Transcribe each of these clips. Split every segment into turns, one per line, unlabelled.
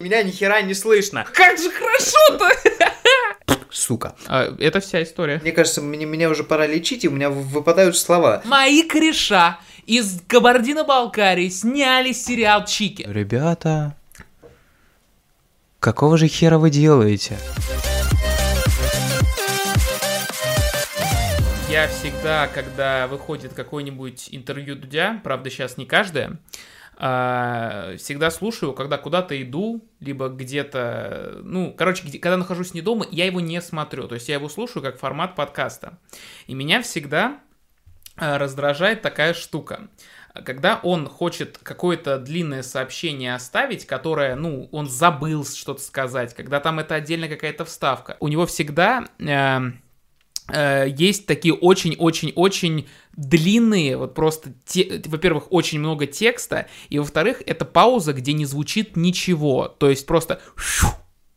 Меня ни хера не слышно.
Как же хорошо-то!
Сука.
А, это вся история.
Мне кажется, мне, меня уже пора лечить, и у меня выпадают слова.
Мои кореша из Кабардино-Балкарии сняли сериал Чики.
Ребята, какого же хера вы делаете?
Я всегда, когда выходит какое-нибудь интервью Дудя, правда сейчас не каждое, всегда слушаю, когда куда-то иду, либо где-то, ну, короче, где- когда нахожусь не дома, я его не смотрю, то есть я его слушаю как формат подкаста. И меня всегда а, раздражает такая штука. Когда он хочет какое-то длинное сообщение оставить, которое, ну, он забыл что-то сказать, когда там это отдельно какая-то вставка, у него всегда э, есть такие очень-очень-очень длинные, вот просто, те- во-первых, очень много текста, и во-вторых, это пауза, где не звучит ничего, то есть просто щу,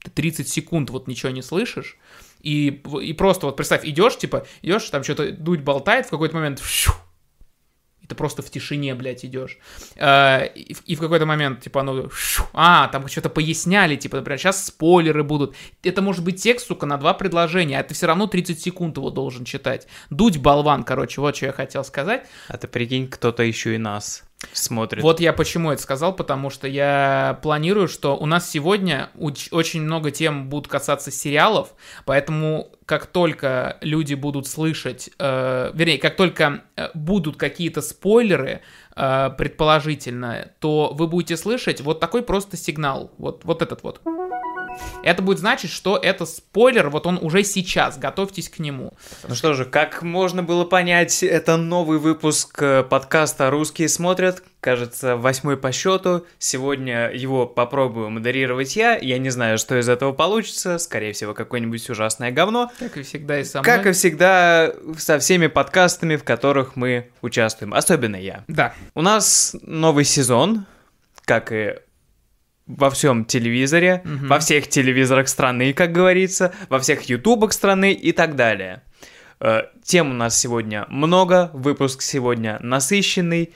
ты 30 секунд вот ничего не слышишь, и, и просто вот представь, идешь, типа, идешь, там что-то дуть болтает, в какой-то момент и ты просто в тишине, блядь, идешь. Э, И, и в какой-то момент, типа, оно... щу, А, там что-то поясняли, типа, например, сейчас спойлеры будут. Это может быть текст, сука, на два предложения, а ты все равно 30 секунд его должен читать. Дудь, болван, короче, вот что я хотел сказать.
А ты прикинь, кто-то еще и нас смотрит.
Вот я почему это сказал, потому что я планирую, что у нас сегодня очень много тем будут касаться сериалов, поэтому как только люди будут слышать, э, вернее, как только э, будут какие-то спойлеры, э, предположительно, то вы будете слышать вот такой просто сигнал, вот, вот этот вот. Это будет значить, что это спойлер, вот он уже сейчас, готовьтесь к нему.
Ну что же, как можно было понять, это новый выпуск э, подкаста «Русские смотрят», кажется, восьмой по счету. Сегодня его попробую модерировать я. Я не знаю, что из этого получится. Скорее всего, какое-нибудь ужасное говно.
Как и всегда и со мной.
Как и всегда, со всеми подкастами, в которых мы участвуем. Особенно я.
Да.
У нас новый сезон, как и во всем телевизоре,
Мгм.
во всех телевизорах страны, как говорится, во всех ютубах страны и так далее. Э, Тем у нас сегодня много, выпуск сегодня насыщенный.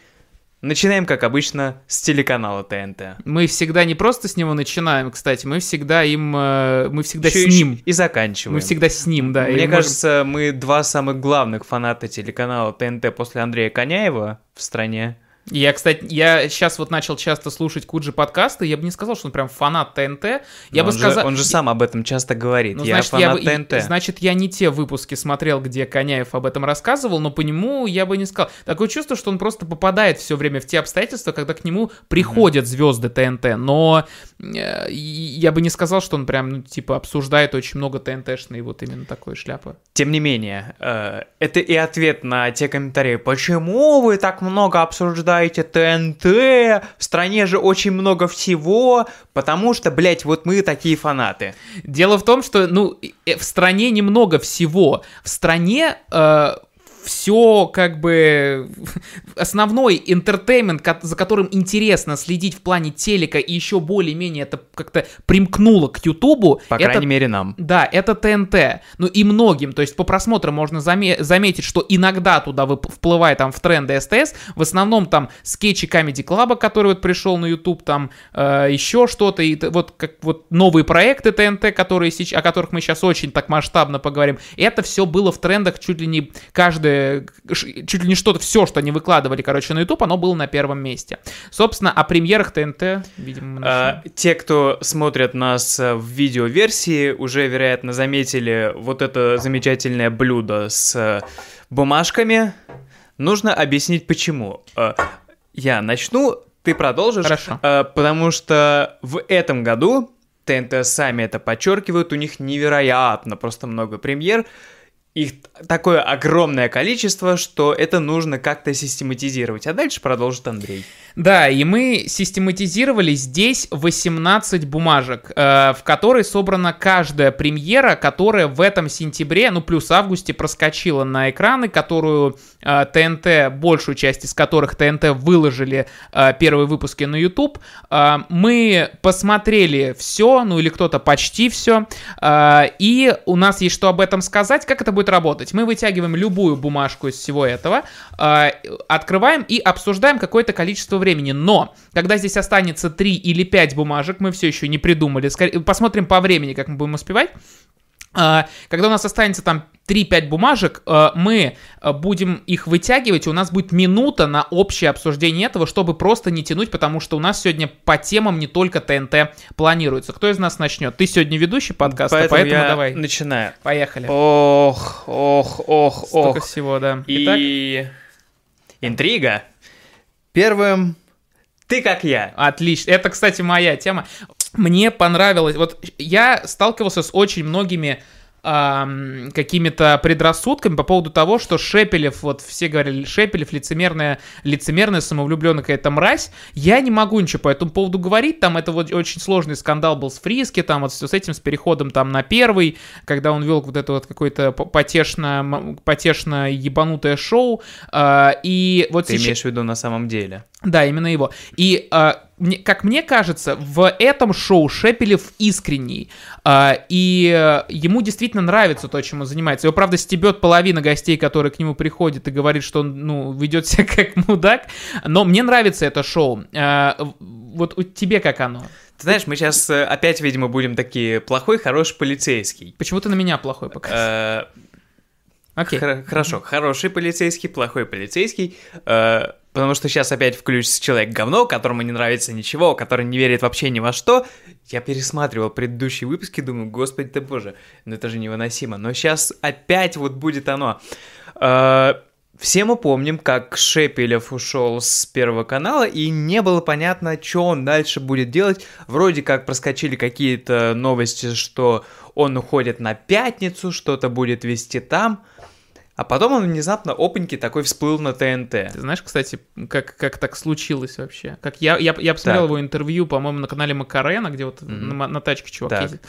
Начинаем, как обычно, с телеканала ТНТ.
Мы всегда не просто с него начинаем, кстати, мы всегда им, э, мы всегда
Ещё
с ним.
И заканчиваем.
Мы всегда с ним, да.
Мне
можем-
кажется, мы два самых главных фаната телеканала ТНТ после Андрея Коняева в стране.
Я, кстати, я сейчас вот начал часто слушать Куджи подкасты, я бы не сказал, что он прям фанат ТНТ. Я
Но
бы
он,
сказал...
же, он же сам об этом часто говорит.
Ну,
я
значит,
фанат
я, бы-
ТНТ.
значит, я не те выпуски смотрел, где Коняев об этом рассказывал, но по нему я бы не сказал. Такое чувство, что он просто попадает все время в те обстоятельства, когда к нему приходят звезды ТНТ, но э, я бы не сказал, что он прям, ну, типа, обсуждает очень много ТНТшной вот именно такой шляпы.
Тем не менее, э, это и ответ на те комментарии. Почему вы так много обсуждаете ТНТ? В стране же очень много всего. Потому что, блядь, вот мы такие фанаты.
Дело в том, что, ну, э, в стране немного всего. В стране все как бы основной entertainment, за которым интересно следить в плане телека и еще более-менее это как-то примкнуло к Ютубу.
По
это
крайней мере, нам.
да, это ТНТ. Ну и многим, то есть по просмотрам можно заме- заметить, что иногда туда вплывает там в тренды СТС, в основном там скетчи Comedy Club, который вот пришел на YouTube, там э, еще что-то, и вот как вот новые проекты ТНТ, которые сеч- о которых мы сейчас очень так масштабно поговорим, это все было в трендах чуть ли не каждое, ш- чуть ли не что-то, все, что они выкладывали, короче, на YouTube, оно было на первом месте. Собственно, о премьерах ТНТ, видимо.
А, те, кто смотрят нас э, в видеоверсии, уже, вероятно, заметили вот это замечательное блюдо с э, бумажками. Нужно объяснить, почему. Э, Я начну, ты продолжишь.
Хорошо.
Э, Потому что в этом году ТНТ сами это подчеркивают, у них невероятно просто много премьер. Их такое огромное количество, что это нужно как-то систематизировать. А дальше продолжит Андрей.
Да, и мы систематизировали здесь 18 бумажек, э, в которой собрана каждая премьера, которая в этом сентябре, ну плюс августе, проскочила на экраны, которую э, ТНТ, большую часть из которых ТНТ выложили э, первые выпуски на YouTube. Э, мы посмотрели все, ну или кто-то почти все, э, и у нас есть что об этом сказать, как это будет работать. Мы вытягиваем любую бумажку из всего этого, э, открываем и обсуждаем какое-то количество времени. Времени, но когда здесь останется 3 или 5 бумажек, мы все еще не придумали, Скорее, посмотрим по времени, как мы будем успевать, а, когда у нас останется там 3-5 бумажек, э, мы э, будем их вытягивать, и у нас будет минута на общее обсуждение этого, чтобы просто не тянуть, потому что у нас сегодня по темам не только ТНТ планируется. Кто из нас начнет? Ты сегодня ведущий подкаста, поэтому,
поэтому я
давай.
начинаю.
Поехали.
Ох, ох, ох,
Столько
ох.
всего, да.
И интрига. Первым ты как я.
Отлично. Это, кстати, моя тема. Мне понравилось. Вот я сталкивался с очень многими какими-то предрассудками по поводу того, что Шепелев, вот все говорили, Шепелев лицемерная, лицемерная, самовлюбленная какая-то мразь. Я не могу ничего по этому поводу говорить. Там это вот очень сложный скандал был с Фриски, там вот с этим, с переходом там на первый, когда он вел вот это вот какое-то потешно, потешно ебанутое шоу. А, и вот
Ты
сейчас...
имеешь в виду на самом деле.
Да, именно его. И, а, мне- как мне кажется, в этом шоу Шепелев искренний. А, и э, ему действительно нравится то, чем он занимается. Его, правда, стебет половина гостей, которые к нему приходят и говорит, что он, ну, ведет себя как мудак. Но мне нравится это шоу. В- вот у тебе как оно?
Ты знаешь, мы сейчас опять, видимо, будем такие плохой, хороший полицейский.
Почему ты на меня плохой пока?
Э,
Окей.
хор- Хорошо, хороший полицейский, плохой полицейский. Потому что сейчас опять включится человек говно, которому не нравится ничего, который не верит вообще ни во что. Я пересматривал предыдущие выпуски, думаю, господи ты боже, ну это же невыносимо. Но сейчас опять вот будет оно. Э, Все мы помним, как Шепелев ушел с Первого канала, и не было понятно, что он дальше будет делать. Вроде как проскочили какие-то новости, что он уходит на пятницу, что-то будет вести там. А потом он внезапно опаньки такой всплыл на ТНТ.
Ты знаешь, кстати, как, как так случилось вообще? Как я, я, я посмотрел
Так.
его интервью, по-моему, на канале Макарена, где вот
Мгм.
на, на тачке чувак
Так.
ездит.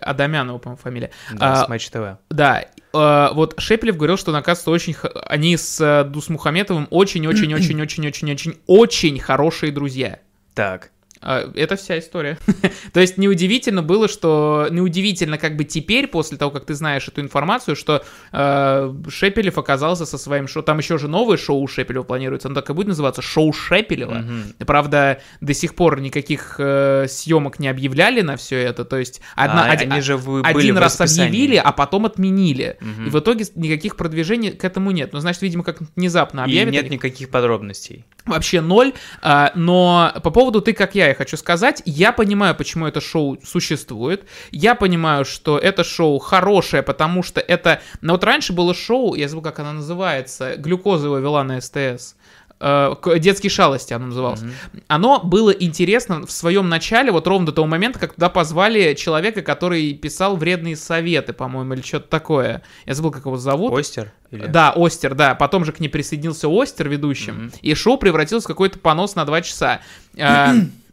Адамянова, по-моему, фамилия.
Да,
А,
с Матч ТВ.
Да, э, вот Шепелев говорил, что, оказывается, очень... Они с э, Дусмухаметовым очень-очень-очень-очень-очень-очень хорошие друзья.
Так.
А, Это вся история. То есть неудивительно было, что... Неудивительно как бы теперь, после того, как ты знаешь эту информацию, что э, Шепелев оказался со своим шоу... Там еще же новое шоу у Шепелева планируется. Оно так и будет называться «Шоу Шепелева».
Мгм.
Правда, до сих пор никаких э, съемок не объявляли на все это. То есть одна,
А,
один,
они же вы-
один раз
расписании.
объявили, а потом отменили.
Мгм.
И в итоге никаких продвижений к этому нет. Ну, значит, видимо, как внезапно
И
объявят.
нет никаких подробностей.
Вообще ноль. А, но по поводу «Ты как я» я хочу сказать, я понимаю, почему это шоу существует. Я понимаю, что это шоу хорошее, потому что это... Ну вот раньше было шоу, я забыл, как оно называется, глюкоза его вела на СТС. Э, Детские шалости оно называлось. Оно было интересно в своем начале, вот ровно до того момента, как туда позвали человека, который писал вредные советы, по-моему, или что-то такое. Я забыл, как его зовут.
Остер? Или-
Да, Остер, да. Потом же к ней присоединился Остер ведущим,
Мгм.
и шоу превратилось в какой-то понос на два часа. П-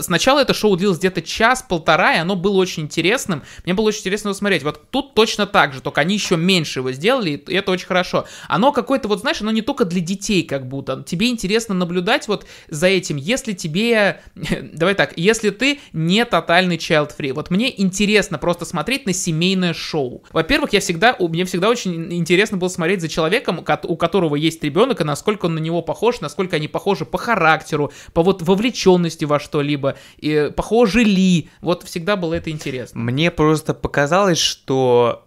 Сначала это шоу длилось где-то час-полтора, и оно было очень интересным. Мне было очень интересно его смотреть. Вот тут точно так же, только они еще меньше его сделали, и это очень хорошо. Оно какое-то, вот знаешь, оно не только для детей как будто. Тебе интересно наблюдать вот за этим, если тебе... Давай так, если ты не тотальный child-free. Вот мне интересно просто смотреть на семейное шоу. Во-первых, я всегда, у- мне всегда очень интересно было смотреть за человеком, ко- у которого есть ребенок, и насколько он на него похож, насколько они похожи по характеру, по вот вовлеченности во что-либо, и похожи ли. Вот всегда было это интересно.
Мне просто показалось, что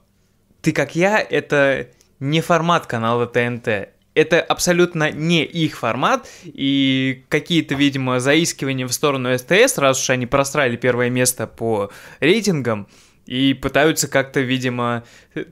ты как я это не формат канала ТНТ. Это абсолютно не их формат, и какие-то, видимо, заискивания в сторону СТС, раз уж они просрали первое место по рейтингам, и пытаются как-то, видимо,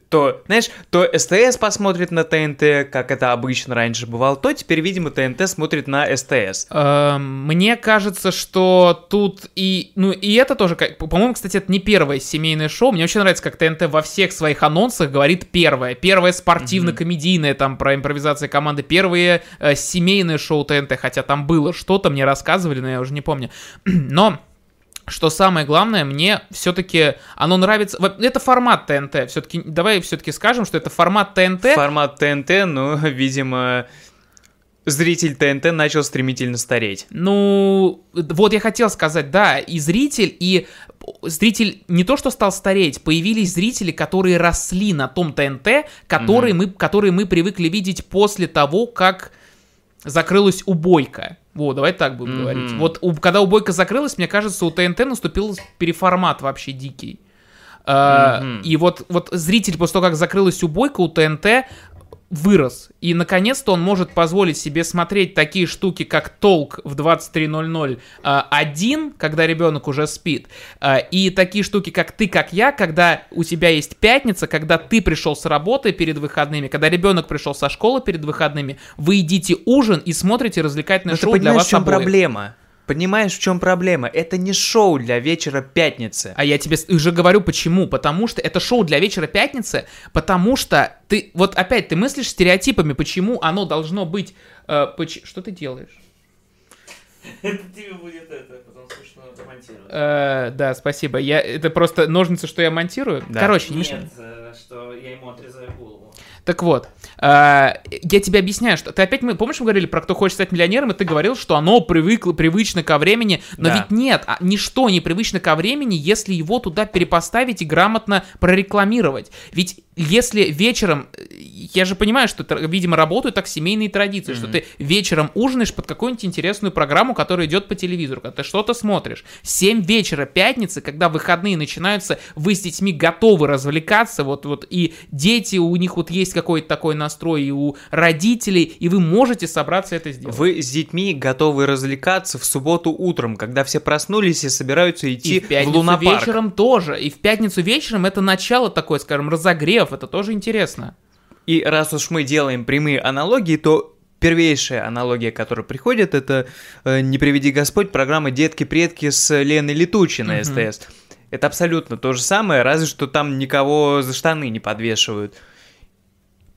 то, знаешь, то СТС посмотрит на ТНТ, как это обычно раньше бывало, то теперь, видимо, ТНТ смотрит на СТС.
Эм, Мне кажется, что тут и... Ну, и это тоже... По-моему, кстати, это не первое семейное шоу. Мне очень нравится, как ТНТ во всех своих анонсах говорит первое. Первое спортивно-комедийное, там, про импровизацию команды. Первое э, семейное шоу ТНТ. Хотя там было что-то, мне рассказывали, но я уже не помню. Но... Что самое главное, мне все-таки оно нравится. Это формат ТНТ. Все-таки давай все-таки скажем, что это формат ТНТ.
Формат ТНТ, но, видимо, зритель ТНТ начал стремительно стареть.
Ну, вот я хотел сказать, да, и зритель, и зритель не то что стал стареть, появились зрители, которые росли на том ТНТ, которые, мы, которые мы привыкли видеть после того, как закрылась убойка. Вот, давай так будем
Мгм.
говорить. Вот у- когда убойка закрылась, мне кажется, у ТНТ наступил переформат вообще дикий. А,
Мгм.
И вот, вот зритель после того, как закрылась убойка, у ТНТ вырос. И, наконец-то, он может позволить себе смотреть такие штуки, как толк в 23.00 а, один, когда ребенок уже спит, а, и такие штуки, как ты, как я, когда у тебя есть пятница, когда ты пришел с работы перед выходными, когда ребенок пришел со школы перед выходными, вы едите ужин и смотрите развлекательное
Но ты
шоу для
понимаешь,
вас
в чем
обоих.
проблема? Понимаешь, в чем проблема? Это не шоу для вечера пятницы.
А я тебе уже говорю почему. Потому что это шоу для вечера пятницы, потому что ты, вот опять, ты мыслишь стереотипами, почему оно должно быть... э, поч- Что ты делаешь?
Это тебе будет это, потом слышно монтировать.
Э, да, спасибо. Я, это просто ножницы, что я монтирую. Короче, не.
Нет, э, что я ему отрезаю голову.
Так вот, э, я тебе объясняю, что ты опять, мы, помнишь, мы говорили про «Кто хочет стать миллионером», и ты говорил, что оно привыкло, привычно ко времени, но
Да.
ведь нет, а ничто не привычно ко времени, если его туда перепоставить и грамотно прорекламировать. Ведь если вечером, э, я же понимаю, что, видимо, работают так семейные традиции, что ты вечером ужинаешь под какую-нибудь интересную программу, которая идет по телевизору, когда ты что-то смотришь. 7 вечера пятницы, когда выходные начинаются, вы с детьми готовы развлекаться, вот, вот, и дети, у них вот есть какой-то такой настрой, и у родителей, и вы можете собраться это сделать.
Вы с детьми готовы развлекаться в субботу утром, когда все проснулись и собираются идти
И в пятницу
лунопарк.
вечером тоже. И в пятницу вечером это начало такое, скажем, разогрев. Это тоже интересно.
И раз уж мы делаем прямые аналогии, то первейшая аналогия, которая приходит, это э, «Не приведи Господь» программа «Детки-предки» с Леной Летучей на
Мгм.
СТС. Это абсолютно то же самое, разве что там никого за штаны не подвешивают.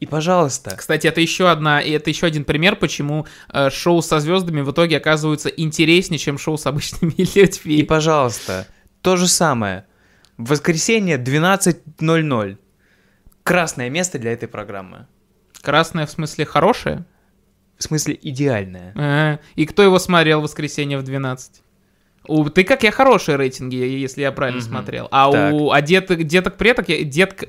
И, пожалуйста,
Кстати, это еще одна, и это еще один пример, почему э, шоу со звездами в итоге оказываются интереснее, чем шоу с обычными людьми.
и, пожалуйста, то же самое. В воскресенье 12.00. Красное место для этой программы.
Красное в смысле хорошее?
В смысле, идеальное.
Э, И кто его смотрел в воскресенье в 12? У, ты как я хорошие рейтинги, если я правильно
Мгм.
смотрел. А
Так.
у а деток, деток предок, я, детк...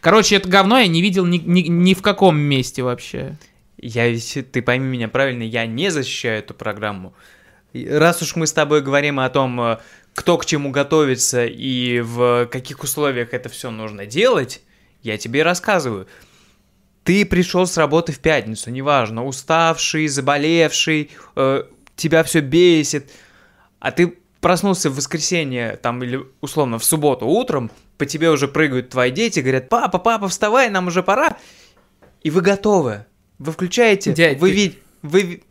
Короче, это говно я не видел ни, ни, ни в каком месте вообще.
Я ты пойми меня правильно, я не защищаю эту программу. Раз уж мы с тобой говорим о том, э, кто к чему готовится и в каких условиях это все нужно делать, я тебе рассказываю. Ты пришел с работы в пятницу, неважно, уставший, заболевший, э, тебя все бесит, а ты проснулся в воскресенье, там, или условно в субботу утром, по тебе уже прыгают твои дети, говорят, папа, папа, вставай, нам уже пора. И вы готовы. Вы включаете,
Дядь,
вы
ты-
видите, вы...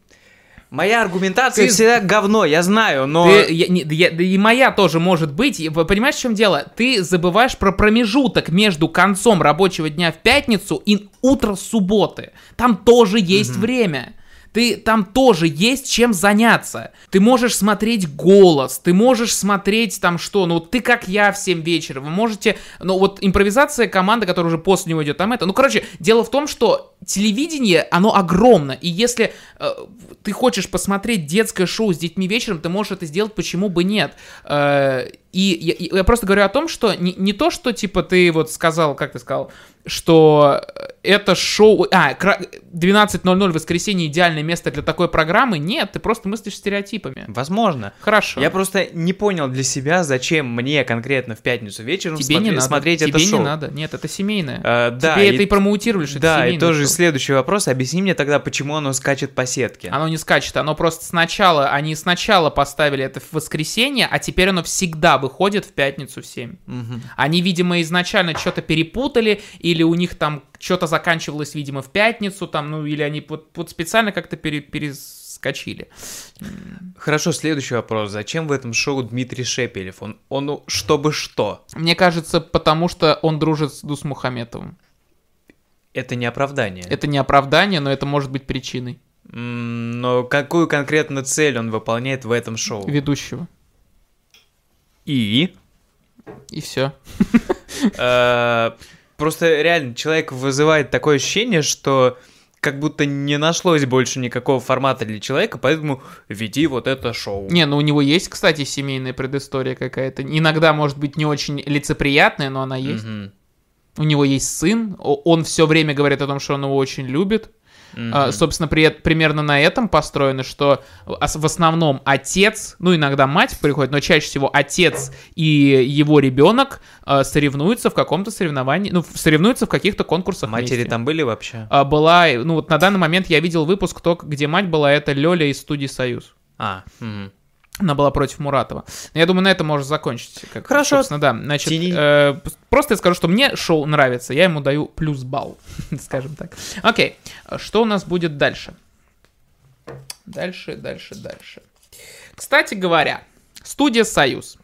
Моя аргументация
Ты-
всегда говно, я знаю, но...
Ты- я- не- я- да и моя тоже может быть. Понимаешь, в чем дело? Ты забываешь про промежуток между концом рабочего дня в пятницу и утро субботы. Там тоже есть время. Ты там тоже есть чем заняться. Ты можешь смотреть голос, ты можешь смотреть там что, ну ты как я в 7 вечера, вы можете, ну вот импровизация команда, которая уже после него идет, там это. Ну короче, дело в том, что телевидение, оно огромно, и если э, ты хочешь посмотреть детское шоу с детьми вечером, ты можешь это сделать, почему бы нет. Э, и я, и я просто говорю о том, что не, не то, что типа ты вот сказал, как ты сказал, что это шоу... А, кра- 12.00 в воскресенье идеальное место для такой программы. Нет, ты просто мыслишь стереотипами.
Возможно.
Хорошо.
Я просто не понял для себя, зачем мне конкретно в пятницу вечером
Тебе не
смотри-
надо.
смотреть
Тебе
это
не
шоу.
надо. Нет, это семейное.
Э, да,
Тебе
и-
это и промоутировали, что это
Да, и
семейное
тоже
шоу.
следующий вопрос. Объясни мне тогда, почему оно скачет по сетке.
Оно не скачет, оно просто сначала, они сначала поставили это в воскресенье, а теперь оно всегда выходит в пятницу в 7.
Мгм.
Они, видимо, изначально что-то перепутали, или у них там что-то заканчивалось, видимо, в пятницу, там, ну, или они вот, вот специально как-то пере- перескочили.
Хорошо, следующий вопрос. Зачем в этом шоу Дмитрий Шепелев? Он, он чтобы что?
Мне кажется, потому что он дружит с Дус Мухаметовым.
Это не оправдание.
Это не оправдание, но это может быть причиной
Но какую конкретно цель он выполняет в этом шоу?
ведущего.
И?
И все.
Э, Просто реально человек вызывает такое ощущение, что как будто не нашлось больше никакого формата для человека, поэтому веди вот это шоу.
Не, ну у него есть, кстати, семейная предыстория какая-то. Иногда, может быть, не очень лицеприятная, но она есть.
Мгм.
У него есть сын, он все время говорит о том, что он его очень любит. А, Собственно, при, примерно на этом построено, что в основном отец, ну иногда мать приходит, но чаще всего отец и его ребенок а, соревнуются в каком-то соревновании, ну, соревнуются в каких-то конкурсах
Матери
вместе.
там были вообще?
А, была, ну вот на данный момент я видел выпуск, только где мать была, это Лёля из студии «Союз».
А, мгм.
Она была против Муратова. Но Я думаю, на этом можно закончить. Как,
Хорошо.
Собственно, да. Значит, э, просто я скажу, что мне шоу нравится. Я ему даю плюс балл, скажем так. Окей. Что у нас будет дальше? Дальше, дальше, дальше. Кстати говоря, студия «Союз».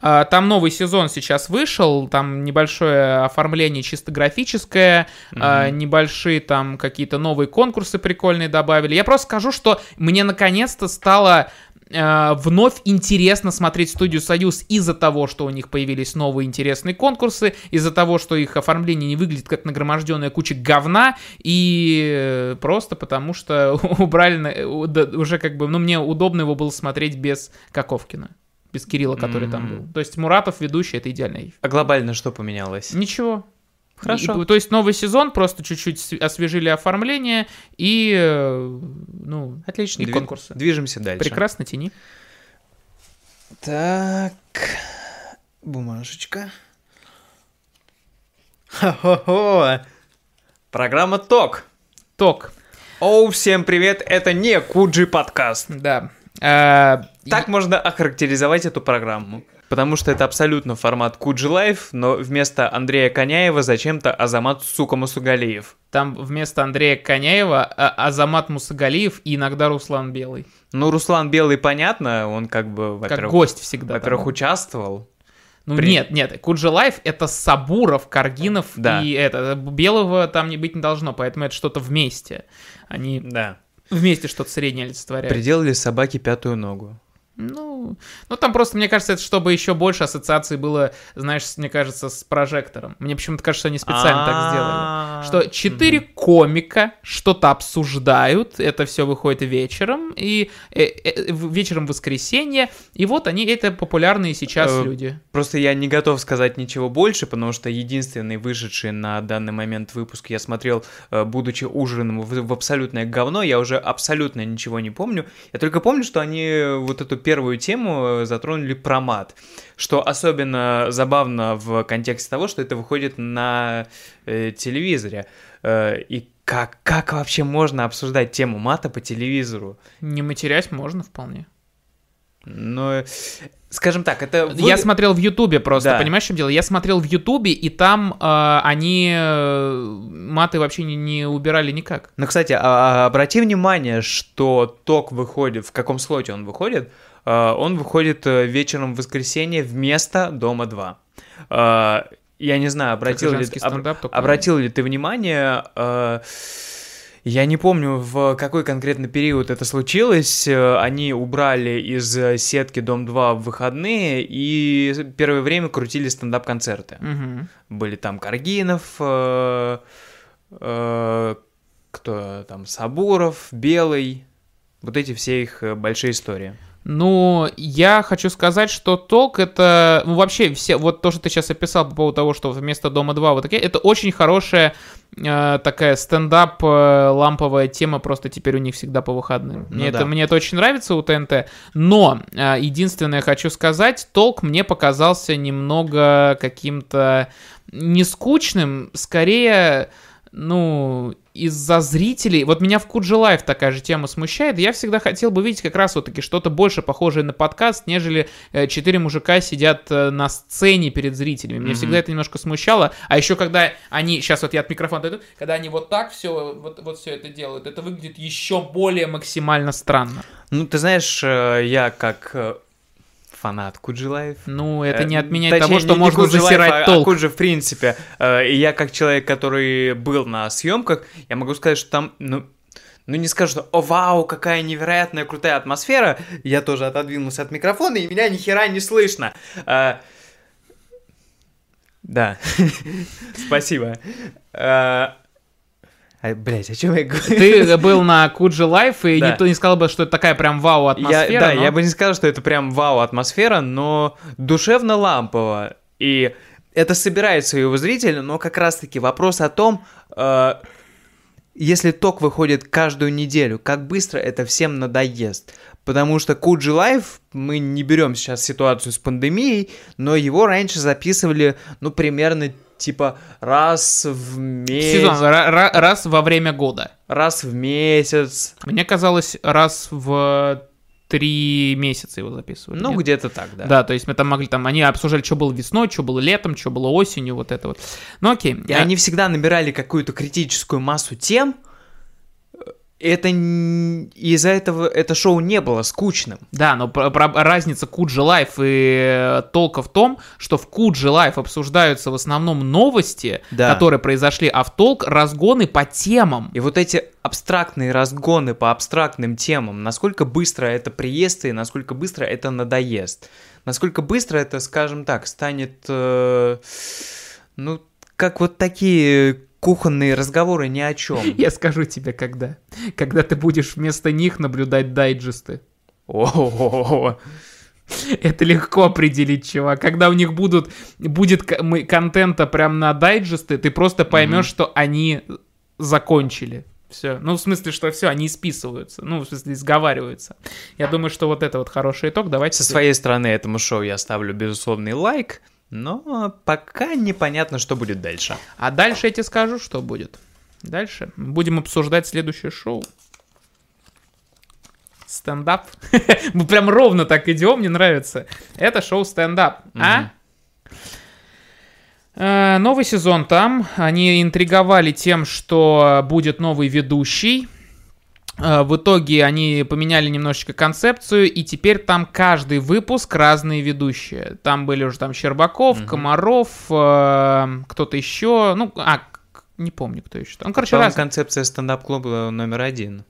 А, Там новый сезон сейчас вышел, там небольшое оформление чисто графическое, а, небольшие там какие-то новые конкурсы прикольные добавили. Я просто скажу, что мне наконец-то стало вновь интересно смотреть студию «Союз» из-за того, что у них появились новые интересные конкурсы, из-за того, что их оформление не выглядит как нагроможденная куча говна, и э, просто потому что убрали да, уже как бы, ну, мне удобно его было смотреть без Каковкина, без Кирилла, который там
Мгм.
был. То есть Муратов ведущий, это идеальный.
А глобально что поменялось?
Ничего.
Хорошо.
И- то есть новый сезон, просто чуть-чуть св- освежили оформление и, э, ну,
Отлично.
и
дви-
конкурсы.
Движемся дальше.
Прекрасно, тяни.
Так, бумажечка. Хо-хо-хо. Программа Толк.
Толк,
Оу, всем привет, это не Куджи подкаст.
да. Э,
Так можно охарактеризовать эту программу. Потому что это абсолютно формат Куджи Лайф, но вместо Андрея Коняева зачем-то Азамат Сука Мусугалиев.
Там вместо Андрея Коняева а- Азамат Мусагалиев и иногда Руслан Белый.
Ну, Руслан Белый, понятно, он как бы,
Как
во-первых,
гость всегда.
во-первых, участвовал.
Ну
при-
нет, нет, Куджи Лайф это Сабуров, Каргинов
Да.
и это. Белого там не быть не должно, поэтому это что-то вместе. Они
Да.
вместе что-то среднее олицетворяют.
Приделали собаке пятую ногу.
Ну, ну там просто, мне кажется, это чтобы еще больше ассоциаций было, знаешь, мне кажется, с прожектором. Мне почему-то кажется, они специально так сделали. Что четыре комика что-то обсуждают, это все выходит вечером, и э, э, вечером воскресенье, и вот они, это популярные сейчас
Э,
люди.
Просто я не готов сказать ничего больше, потому что единственный вышедший на данный момент выпуск я смотрел, э, будучи ужином в, в абсолютное говно, я уже абсолютно ничего не помню. Я только помню, что они вот эту первую тему э, затронули про мат, что особенно забавно в контексте того, что это выходит на э, телевизоре. Э, и как, как вообще можно обсуждать тему мата по телевизору?
Не матерясь можно вполне.
Но, скажем так, это...
Я
вы-
смотрел в Ютубе просто,
Да.
понимаешь, в чем дело? Я смотрел в Ютубе, и там э, они э, маты вообще не, не убирали никак.
Ну, кстати, а- а обрати внимание, что ток выходит, в каком слоте он выходит? А, Он выходит э, вечером в воскресенье вместо Дома 2. А, Я не знаю, обратил, ли, об- обратил ли ты внимание, э, я не помню, в какой конкретно период это случилось. Э, Они убрали из э, сетки Дом 2 в выходные и первое время крутили стендап-концерты.
Мгм.
Были там Каргинов, э, э, кто там, Сабуров, Белый. Вот эти все их э, большие истории.
Ну, я хочу сказать, что толк это, ну, вообще, все, вот то, что ты сейчас описал по поводу того, что вместо Дома 2 вот такие, это очень хорошая э, такая стендап э, ламповая тема, просто теперь у них всегда по выходным.
Ну
мне, это,
да.
мне это очень нравится у ТНТ, но э, единственное хочу сказать, толк мне показался немного каким-то не скучным, скорее, ну, из-за зрителей, вот меня в Куджи Лайф такая же тема смущает, я всегда хотел бы видеть как раз вот таки что-то больше похожее на подкаст, нежели э, четыре мужика сидят э, на сцене перед зрителями. Меня
Мгм.
всегда это немножко смущало, а еще когда они, сейчас вот я от микрофона дойду, когда они вот так все, вот, вот все это делают, это выглядит еще более максимально странно.
Ну, ты знаешь, э, я как фанат Куджи.
Ну, это
Э,
не отменяет
точнее,
того, что
не- не
можно
Куджи Лайф,
засирать
а- а
толк.
Куджи в принципе. Э, И я как человек, который был на съемках, я могу сказать, что там, ну, ну не скажу, что «О, вау, какая невероятная крутая атмосфера!» Я тоже отодвинулся от микрофона, и меня ни хера не слышно. Э, Да, спасибо. Э, а, Блять, о чем я говорю?
Ты был на Куджи Лайф, и
Да.
никто не сказал бы, что это такая прям вау атмосфера.
Я, да,
но-
я бы не сказал, что это прям вау атмосфера, но душевно лампово. И это собирает своего зрителя, но как раз-таки вопрос о том, э, если толк выходит каждую неделю, как быстро это всем надоест. Потому что Куджи Лайф, мы не берем сейчас ситуацию с пандемией, но его раньше записывали, ну, примерно типа раз в месяц.
Сезон, ра- ра- раз во время года.
Раз в месяц.
Мне казалось, раз в три месяца его записывали.
Ну, где-то так, да.
Да, то есть мы там могли, там, они обсуждали, что было весной, что было летом, что было осенью, вот это вот. Ну, окей.
И
А,
они всегда набирали какую-то критическую массу тем. Это из-за этого это шоу не было скучным.
Да, но про- про- разница Куджи Лайф и э, толка в том, что в Куджи Лайф обсуждаются в основном новости,
Да.
которые произошли, а в толк разгоны по темам.
И вот эти абстрактные разгоны по абстрактным темам, насколько быстро это приест и насколько быстро это надоест. Насколько быстро это, скажем так, станет, э, ну, как вот такие кухонные разговоры ни о чем.
Я скажу тебе, когда. Когда ты будешь вместо них наблюдать дайджесты.
О,
Это легко определить, чувак. Когда у них будут, будет контента прям на дайджесты, ты просто поймешь, что они закончили. Все. Ну, в смысле, что все, они списываются. Ну, в смысле, сговариваются. Я думаю, что вот это вот хороший итог. Давайте...
Со своей стороны этому шоу я ставлю безусловный лайк, но пока непонятно, что будет дальше.
А дальше я тебе скажу, что будет. Дальше будем обсуждать следующее шоу. Стендап. Мы прям ровно так идем, мне нравится. Это шоу стендап. А? Э, Новый сезон там. Они интриговали тем, что будет новый ведущий. Э, В итоге они поменяли немножечко концепцию, и теперь там каждый выпуск разные ведущие. Там были уже там Щербаков,
Мгм.
Комаров, э, кто-то еще. Ну, а, не помню, кто еще. Ну, короче, раз...
концепция стендап-клуба номер один.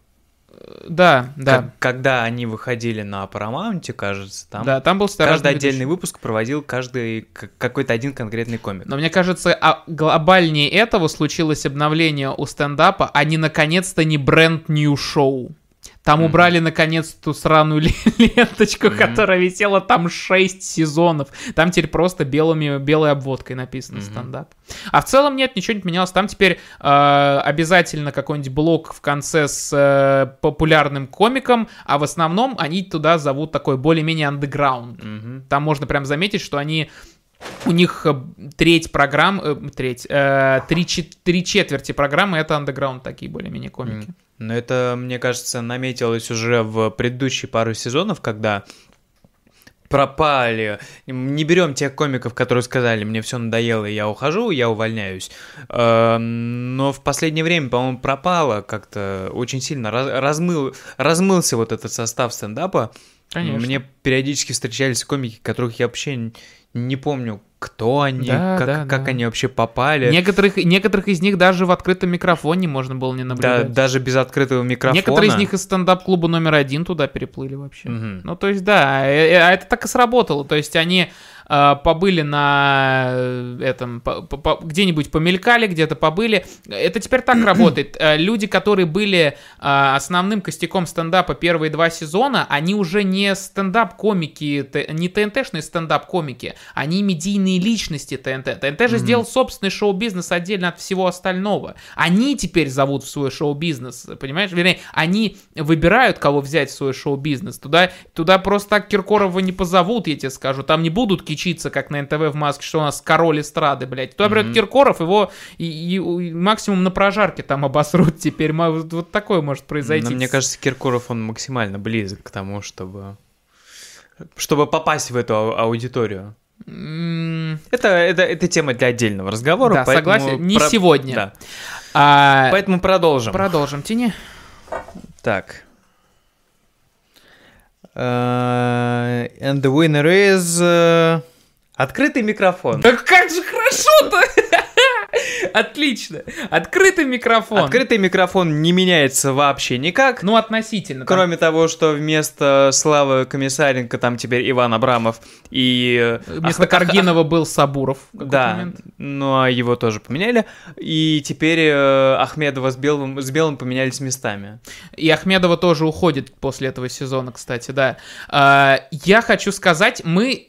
Да, да.
Как- когда они выходили на Paramount, кажется, там
да, там был
каждый отдельный
ведущий.
выпуск проводил каждый какой-то один конкретный комик.
Но мне кажется, а глобальнее этого случилось обновление у стендапа, а не наконец-то не бренд new шоу. Там
Мгм.
убрали наконец ту сраную ле- ленточку,
Мгм.
которая висела там 6 сезонов. Там теперь просто белыми, белой обводкой написано
Мгм.
стендап. А в целом нет, ничего не поменялось. Там теперь э, обязательно какой-нибудь блок в конце с э, популярным комиком, а в основном они туда зовут такой более-менее андеграунд.
Мгм.
Там можно прям заметить, что они у них э, треть программ, э, треть, э, три, три четверти программы это андеграунд такие более-менее комики.
Мгм. Но это, мне кажется, наметилось уже в предыдущие пару сезонов, когда пропали. Не берем тех комиков, которые сказали, мне все надоело, я ухожу, я увольняюсь. Э, Но в последнее время, по-моему, пропало как-то очень сильно. раз- размыл, размылся вот этот состав стендапа.
Конечно.
Мне периодически встречались комики, которых я вообще не помню, кто они,
Да,
как,
да,
как
да.
они вообще попали.
Некоторых, некоторых из них даже в открытом микрофоне можно было не
Да,
наблюдать.
даже без открытого микрофона.
Некоторые из них из стендап-клуба номер один туда переплыли вообще.
Мгм.
Ну, то есть, да, э, э, а это так и сработало. То есть, они побыли на э, этом, по- по- по- где-нибудь помелькали, где-то побыли. Это теперь так работает. Э, Люди, которые были э, основным костяком стендапа первые два сезона, они уже не стендап-комики, не ТНТ-шные стендап-комики, они медийные личности ТНТ. ТНТ же
Мгм.
сделал собственный шоу-бизнес отдельно от всего остального. Они теперь зовут в свой шоу-бизнес, понимаешь? Вернее, они выбирают, кого взять в свой шоу-бизнес. Туда, туда просто так Киркорова не позовут, я тебе скажу. Там не будут кичиться, как на НТВ в маске, что у нас король эстрады, блядь. Туда берет. Киркоров, его и, и- и максимум на прожарке там обосрут теперь. Вот, вот такое может произойти.
Но мне кажется, Киркоров, он максимально близок к тому, чтобы... Чтобы попасть в эту ау- аудиторию. Это, это, это тема для отдельного разговора.
Да, согласен. Не
про-
сегодня.
Да.
а,
Поэтому продолжим.
Продолжим. Тяни.
Так. Э, And the winner is... э, Открытый микрофон.
Да как же хорошо-то! Отлично. Открытый микрофон.
Открытый микрофон не меняется вообще никак.
Ну, относительно. там
Кроме того, что вместо Славы Комиссаренко там теперь Иван Абрамов и... э,
Вместо
Ах-
Каргинова был Сабуров.
Да,
момент.
ну а его тоже поменяли. И теперь э, Ахмедова с Белым, с Белым поменялись местами.
И Ахмедова тоже уходит после этого сезона, кстати, да. А, я хочу сказать, мы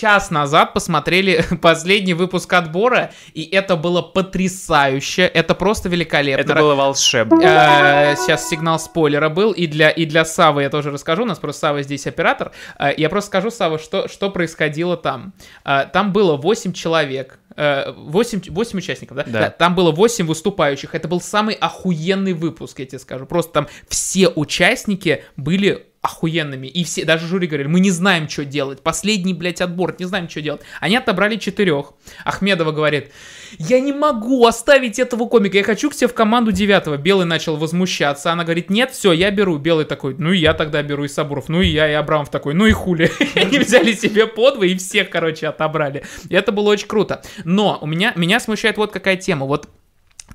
час назад посмотрели последний выпуск отбора, и это было потрясающе, это просто великолепно.
Это было волшебно.
Э, Сейчас сигнал спойлера был, и для, и для Савы я тоже расскажу, у нас просто Сава здесь оператор. Э, Я просто скажу, Сава, что, что происходило там. Э, Там было 8 человек, э, 8, 8 участников, да?
Да.
Там было 8 выступающих, это был самый охуенный выпуск, я тебе скажу. Просто там все участники были охуенными. И все, даже жюри говорили, мы не знаем, что делать. Последний, блядь, отбор, не знаем, что делать. Они отобрали четырех. Ахмедова говорит, я не могу оставить этого комика, я хочу к тебе в команду девятого. Белый начал возмущаться, она говорит, нет, все, я беру. Белый такой, ну и я тогда беру и Сабуров, ну и я, и Абрамов такой, ну и хули. Они взяли себе по два и всех, короче, отобрали. Это было очень круто. Но у меня, меня смущает вот какая тема. Вот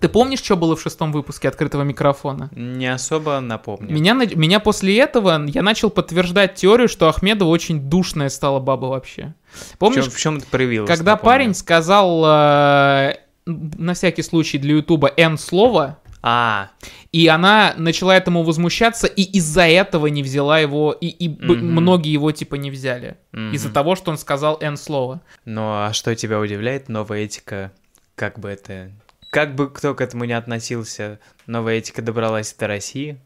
ты помнишь, что было в шестом выпуске открытого микрофона?
Не особо напомню.
Меня, меня после этого я начал подтверждать теорию, что Ахмедова очень душная стала баба вообще. Помнишь,
в чем это проявилось?
когда
напомню?
парень сказал э, на всякий случай для Ютуба N слово,
А,
и она начала этому возмущаться, и из-за этого не взяла его, и, и
Мгм.
многие его типа не взяли.
мгм.
Из-за того, что он сказал N слово.
Ну а что тебя удивляет? Новая этика, как бы это... Как бы кто к этому не относился, новая этика добралась до России.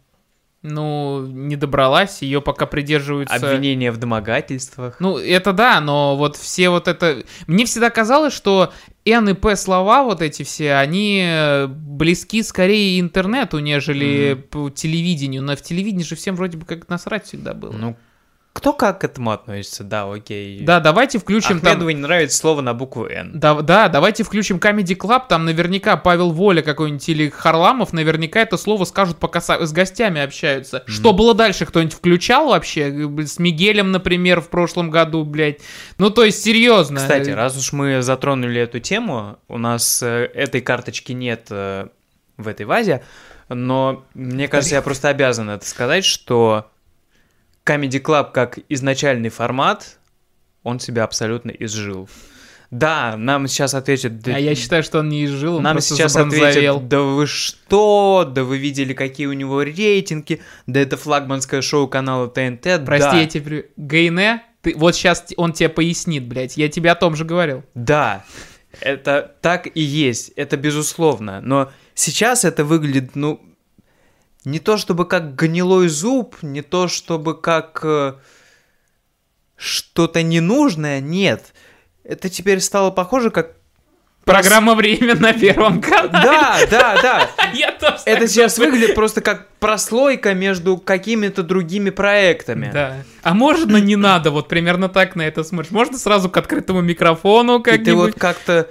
Ну, не добралась, ее пока придерживаются...
Обвинения в домогательствах.
Ну, это да, но вот все вот это... Мне всегда казалось, что N и P слова вот эти все, они э, близки скорее интернету, нежели по телевидению. Но в телевидении же всем вроде бы как насрать всегда было.
Ну, кто как к этому относится, да, окей.
да, давайте включим там...
Ахмедовой не нравится слово на букву «Н».
Да, да, давайте включим Comedy Club, там наверняка Павел Воля какой-нибудь или Харламов, наверняка это слово скажут, пока с гостями общаются. Что было дальше, кто-нибудь включал вообще? С Мигелем, например, в прошлом году, блядь. Ну, то есть, серьезно.
Кстати, раз уж мы затронули эту тему, у нас э, этой карточки нет э, в этой вазе, но мне кажется, я просто обязан это сказать, что Comedy Club как изначальный формат, он себя абсолютно изжил. Да, нам сейчас ответят... да-
А я считаю, что он не изжил, он
нам сейчас
забронзовел.
ответят, да вы что, да вы видели, какие у него рейтинги, да это флагманское шоу канала ТНТ,
Прости,
да,
я тебе... Гейне, ты... вот сейчас он тебе пояснит, блядь. Я тебе о том же говорил.
Да, это так и есть, это безусловно. Но сейчас это выглядит, ну, не то чтобы как гнилой зуб, не то чтобы как э, что-то ненужное, нет. Это теперь стало похоже как...
Программа «Время» на Первом канале.
Да, да, да.
Я тоже
Это сейчас выглядит просто как прослойка между какими-то другими проектами.
Да. А можно не надо, вот примерно так на это смотришь. Можно сразу к открытому микрофону
И ты вот как-то...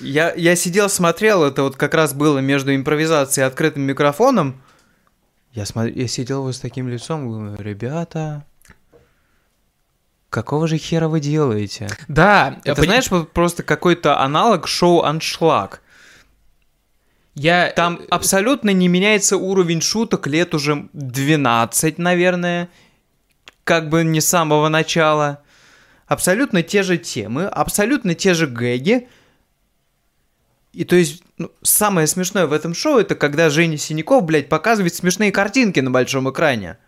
Я, я сидел, смотрел, это вот как раз было между импровизацией и открытым микрофоном. Я, смотр... я сидел вот с таким лицом, думаю, ребята, какого же хера вы делаете?
Да.
Это,
пони-
знаешь, просто какой-то аналог шоу «Аншлаг».
я...
Там абсолютно не меняется уровень шуток лет уже 12, наверное, как бы не с самого начала. Абсолютно те же темы, абсолютно те же гэги. И то есть, ну, самое смешное в этом шоу, это когда Женя Синяков, блядь, показывает смешные картинки на большом экране.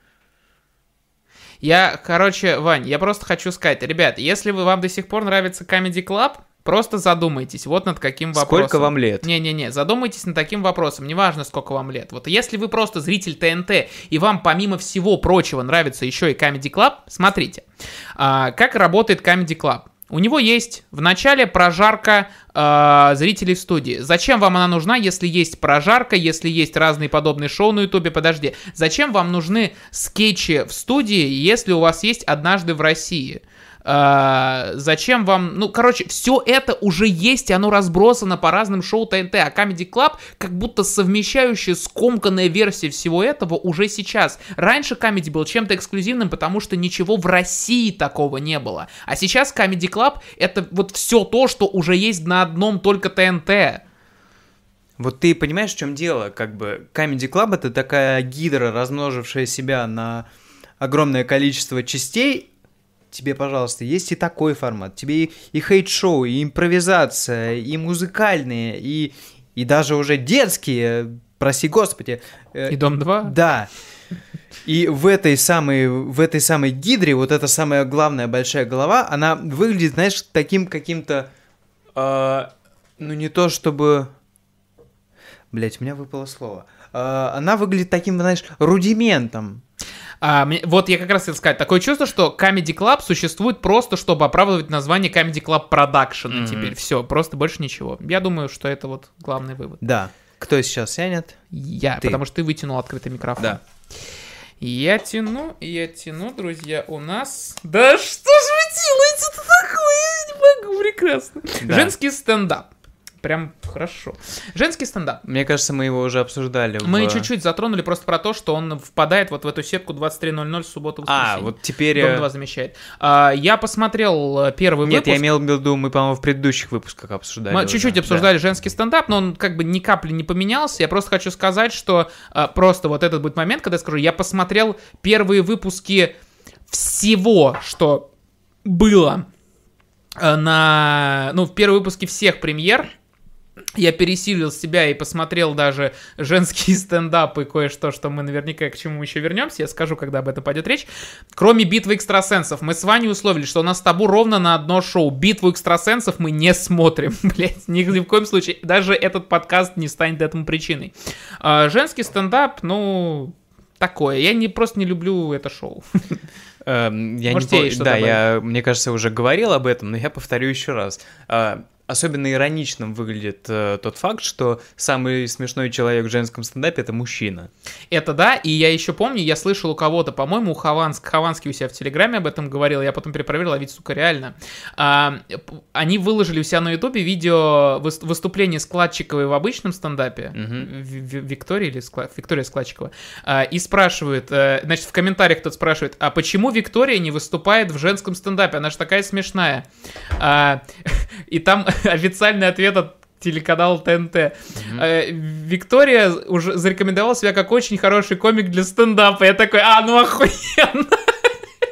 Я, короче, Вань, я просто хочу сказать, ребят, если вы, вам до сих пор нравится Comedy Club, просто задумайтесь вот над каким вопросом.
Сколько вам лет?
Не-не-не, задумайтесь над таким вопросом, неважно, сколько вам лет. Вот если вы просто зритель ТНТ, и вам помимо всего прочего нравится еще и Comedy Club, смотрите, а, как работает Comedy Club. У него есть в начале прожарка а, зрителей в студии. Зачем вам она нужна, если есть прожарка, если есть разные подобные шоу на Ютубе? Подожди. Зачем вам нужны скетчи в студии, если у вас есть однажды в России? А, зачем вам... Ну, короче, все это уже есть, и оно разбросано по разным шоу ТНТ. А Comedy Club, как будто совмещающая скомканная версия всего этого уже сейчас. Раньше Comedy был чем-то эксклюзивным, потому что ничего в России такого не было. А сейчас Comedy Club это вот все то, что уже есть на одном только ТНТ.
Вот ты понимаешь, в чем дело? Как бы Comedy Club это такая гидра, размножившая себя на огромное количество частей. Тебе, пожалуйста, есть и такой формат. Тебе и, и хейт-шоу, и импровизация, и музыкальные, и, и даже уже детские прости господи. э,
И Дом 2?
Да. И в этой самой, в этой самой гидре, вот эта самая главная большая голова, она выглядит, знаешь, таким каким-то, э, ну не то чтобы, блять, у меня выпало слово. Э, она выглядит таким, знаешь, рудиментом.
А, мне- вот я как раз хотел сказать, такое чувство, что Comedy Club существует просто, чтобы оправдывать название Comedy Club Production
Мгм.
теперь. Все, просто больше ничего. Я думаю, что это вот главный вывод.
Да. Кто сейчас сянет?
Я,
Ты.
потому что ты вытянул открытый микрофон.
Да.
Я тяну, я тяну, друзья, у нас... Да что ж вы делаете-то такое? Я не могу, прекрасно.
Да.
Женский стендап. Прям хорошо. Женский стендап.
Мне кажется, мы его уже обсуждали.
Мы
в-
чуть-чуть затронули просто про то, что он впадает вот в эту сетку 23.00 в субботу
А,
воскресенье.
вот теперь...
Дом
э,
2 замещает. А, я посмотрел э, первый
Нет, я
выпуск.
имел в виду, мы, по-моему, в предыдущих выпусках обсуждали.
Мы чуть-чуть
Да.
обсуждали женский стендап, но он как бы ни капли не поменялся. Я просто хочу сказать, что а, просто вот этот будет момент, когда я скажу, я посмотрел первые выпуски всего, что было э, на, ну, в первые выпуски всех премьер. Я пересилил себя и посмотрел даже женские стендапы, кое-что, что мы наверняка к чему еще вернемся. Я скажу, когда об этом пойдет речь. Кроме битвы экстрасенсов, мы с Ваней условили, что у нас с табу ровно на одно шоу. Битву экстрасенсов мы не смотрим, блять, ни, ни в коем случае. Даже этот подкаст не станет этому причиной. А, женский стендап, ну, такое. Я не, просто не люблю это шоу.
Эм, я
Может,
не Да, я, мне кажется, уже говорил об этом, но я повторю еще раз. А, Особенно ироничным выглядит э, тот факт, что самый смешной человек в женском стендапе это мужчина.
Это да, и я еще помню, я слышал у кого-то, по-моему, у Хованск, Хованский у себя в Телеграме об этом говорил, я потом перепроверил, а ведь, сука, реально. А, они выложили у себя на Ютубе видео выс- выступление Складчиковой в обычном стендапе, В- Виктория или Скла- Виктория Складчикова, А, и спрашивают, э, значит, в комментариях кто-то спрашивает, а почему Виктория не выступает в женском стендапе, она же такая смешная. А, И там официальный ответ от телеканала ТНТ. Э, Виктория уже зарекомендовала себя как очень хороший комик для стендапа. Я такой, а, ну охуенно.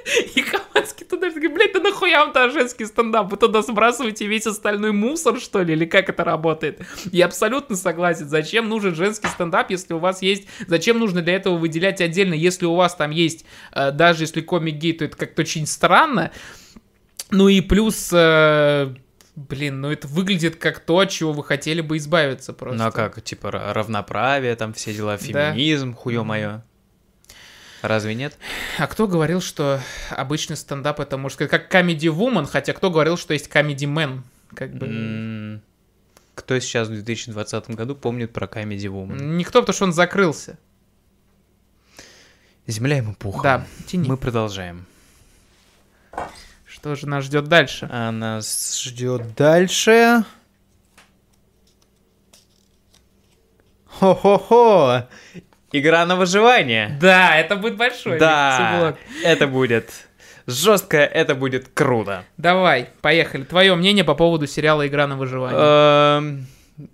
И Хованский туда говорит, блядь, да нахуя вам-то женский стендап? Вы туда сбрасываете весь остальной мусор, что ли? Или как это работает? Я абсолютно согласен. Зачем нужен женский стендап, если у вас есть... Зачем нужно для этого выделять отдельно, если у вас там есть... э, Даже если комик гей, то это как-то очень странно. Ну и плюс... э, Блин, ну это выглядит как то, от чего вы хотели бы избавиться просто.
Ну а как, типа, ра- равноправие, там все дела,
Да.
феминизм, хуё мое. Разве нет?
А кто говорил, что обычный стендап это, может сказать, как Comedy Woman, хотя кто говорил, что есть Comedy Man? Как бы...
Кто сейчас в 2020 году помнит про Comedy Woman?
Никто, потому что он закрылся.
Земля ему пухом.
Да, тяни.
Мы продолжаем.
Что же нас ждет дальше?
А нас ждет дальше. Хо-хо-хо! Игра на выживание.
Да, это будет большой.
Да, это будет жестко, это будет круто.
Давай, поехали. Твое мнение по поводу сериала «Игра на выживание».
Эм,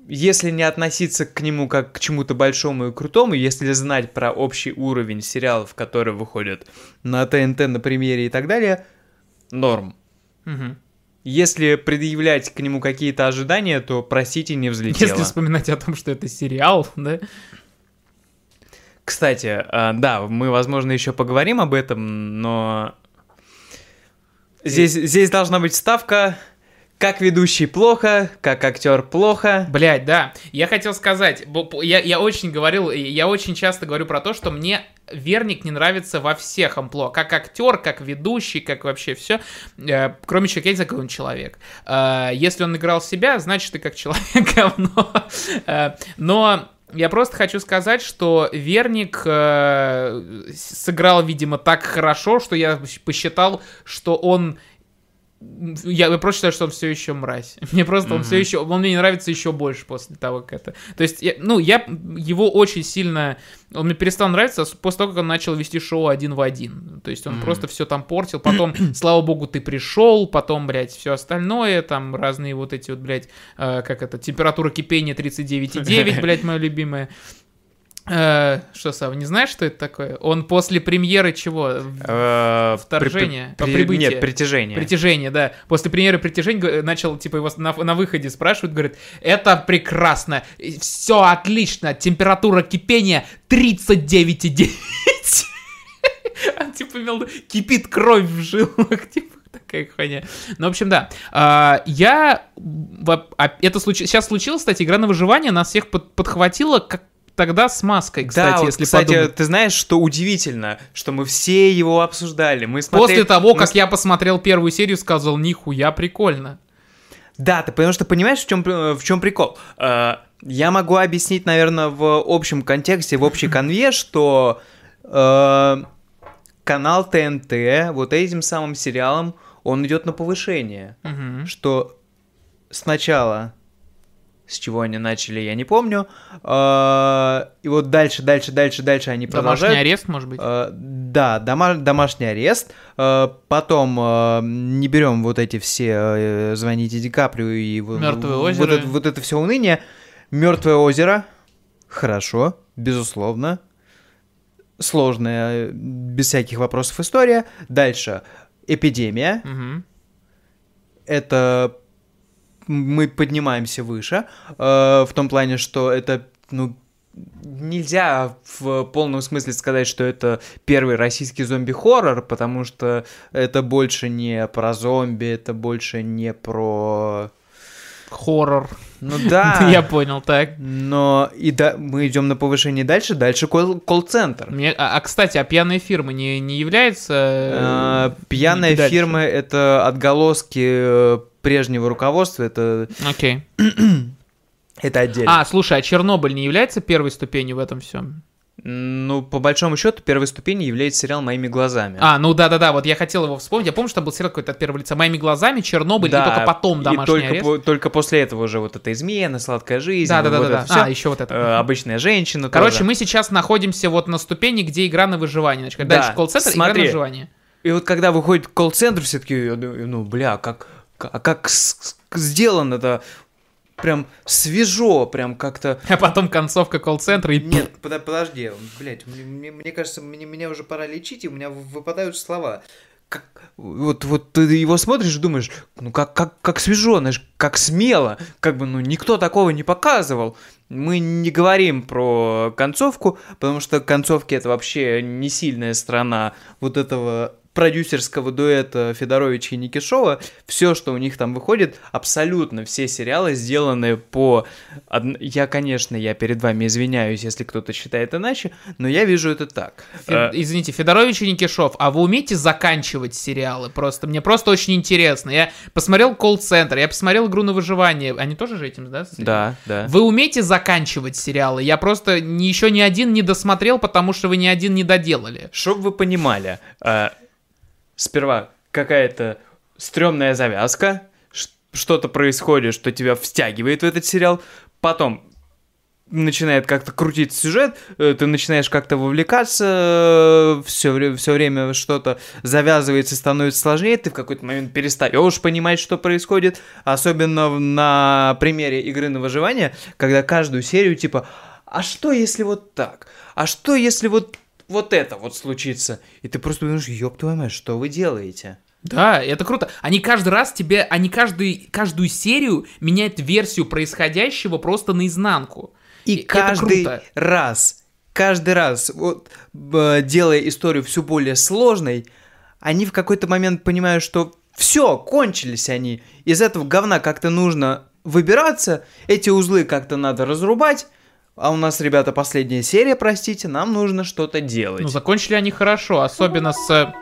Если не относиться к нему как к чему-то большому и крутому, если знать про общий уровень сериалов, которые выходят на ТНТ, на премьере и так далее, норм.
Мгм.
Если предъявлять к нему какие-то ожидания, то, простите, не взлетело.
Если вспоминать о том, что это сериал, да?
Кстати, а, да, мы, возможно, еще поговорим об этом, но здесь, здесь должна быть ставка как ведущий плохо, как актер плохо.
Блять, да. Я хотел сказать, я, я очень говорил, я очень часто говорю про то, что мне Верник не нравится во всех амплуа. Как актер, как ведущий, как вообще все. кроме человека, я не знаю, какой он человек. Э, если он играл себя, значит, ты как человек говно. Э, но я просто хочу сказать, что Верник э, сыграл, видимо, так хорошо, что я посчитал, что он я, я просто считаю, что он все еще мразь. Мне просто он
Мгм.
все еще, он мне не нравится еще больше после того, как это. То есть, я- ну, я его очень сильно, он мне перестал нравиться после того, как он начал вести шоу один в один. То есть он
Мгм.
просто все там портил. Потом, слава богу, ты пришел, потом, блядь, все остальное, там разные вот эти вот, блядь, э, как это, температура кипения 39,9, блядь, моя любимая. Э, что, Сав, не знаешь, что это такое? Он после премьеры чего?
Э,
Вторжение?
при-
По
при-
прибытию?
Нет, притяжение.
Притяжение, да. После премьеры притяжения начал, типа, его на, на выходе спрашивают, говорит, это прекрасно, все отлично, температура кипения 39,9. Он, типа, имел кипит кровь в жилах, типа, такая хуйня. Ну, в общем, да. А, я... а, Это случилось... Сейчас случилось, кстати, игра на выживание нас всех под- подхватила, как тогда с маской, кстати,
да, вот,
если
кстати,
подумать.
ты знаешь, что удивительно, что мы все его обсуждали. Мы
После
смотрели-
того,
мы
как я посмотрел первую серию, сказал, нихуя, прикольно.
Да, ты потому что понимаешь, в чем, в чем прикол? Э, Я могу объяснить, наверное, в общем контексте, в общей конве, что э, канал ТНТ вот этим самым сериалом, он идет на повышение. Что сначала, с чего они начали, я не помню, э, и вот дальше, дальше, дальше, дальше они
Домашний
продолжают.
арест, может быть?
Э, Да, дома- домашний арест. Э, Потом не берем вот эти все э, звоните Ди Каприо и вот,
«Мёртвое
вот
озеро».
это, вот это все уныние. Мертвое озеро. Хорошо, безусловно. Сложная, без всяких вопросов история. Дальше. Эпидемия.
Мгм.
Это мы поднимаемся выше. э, в том плане, что это, ну, нельзя в полном смысле сказать, что это первый российский зомби-хоррор, потому что это больше не про зомби, это больше не про...
Хоррор.
Ну да,
Я понял, так.
но и да, мы идем на повышение дальше, дальше колл- колл-центр.
Мне, а, а, кстати, а пьяная фирма не, не является...
Э,
э,
Пьяная фирма — это отголоски э, прежнего руководства, это,
Окей.
это отдельно.
А, слушай, а Чернобыль не является первой ступенью в этом всем?
Ну, по большому счету, первой ступенью является сериал «Моими глазами».
А, ну да-да-да, вот я хотел его вспомнить. Я помню, что там был сериал какой-то от первого лица. Моими глазами, Чернобыль, и только потом
и
домашний
только,
арест.
по- только после этого уже вот эта измена, сладкая жизнь,
Да, да, да,
вот
да, да.
всё.
А, еще вот это.
Э, обычная женщина
Короче,
тоже.
мы сейчас находимся вот на ступени, где игра на выживание. Значит,
Да,
дальше колл-центр, игра на выживание.
И вот когда выходит колл-центр, все таки ну, бля, как, как, как с- с- сделано-то прям свежо, прям как-то...
А потом концовка колл-центра и...
Нет, пода- подожди, блядь, мне, мне- кажется, мне, меня уже пора лечить, и у меня выпадают слова. Как, вот, вот ты его смотришь и думаешь, ну как, как, как свежо, знаешь, как смело, как бы, ну никто такого не показывал. Мы не говорим про концовку, потому что концовки это вообще не сильная сторона вот этого продюсерского дуэта Федоровича и Никишова. Все, что у них там выходит, абсолютно все сериалы сделаны по... Я, конечно, я перед вами извиняюсь, если кто-то считает иначе, но я вижу это так.
Фе-
Э,
Извините, Федорович и Никишов, а вы умеете заканчивать сериалы? Просто мне просто очень интересно. Я посмотрел колл-центр, я посмотрел игру на выживание. Они тоже же этим, да?
Да, да.
Вы умеете заканчивать сериалы? Я просто еще ни один не досмотрел, потому что вы ни один не доделали.
Чтоб вы понимали, э, сперва какая-то стрёмная завязка, что-то происходит, что тебя втягивает в этот сериал, потом начинает как-то крутить сюжет, э, ты начинаешь как-то вовлекаться, все, все время что-то завязывается, становится сложнее, ты в какой-то момент перестаешь понимать, что происходит, особенно на примере игры на выживание, когда каждую серию типа, а что если вот так? А что если вот вот это вот случится? И ты просто думаешь, ёб твою мать, что вы делаете?
Да, это круто. Они каждый раз тебе, они каждый, каждую серию меняют версию происходящего просто наизнанку.
И,
это
каждый раз, каждый раз, вот, делая историю все более сложной, они в какой-то момент понимают, что все, кончились они. Из этого говна как-то нужно выбираться, эти узлы как-то надо разрубать, а у нас, ребята, последняя серия, простите, нам нужно что-то делать.
Ну, закончили они хорошо, особенно с...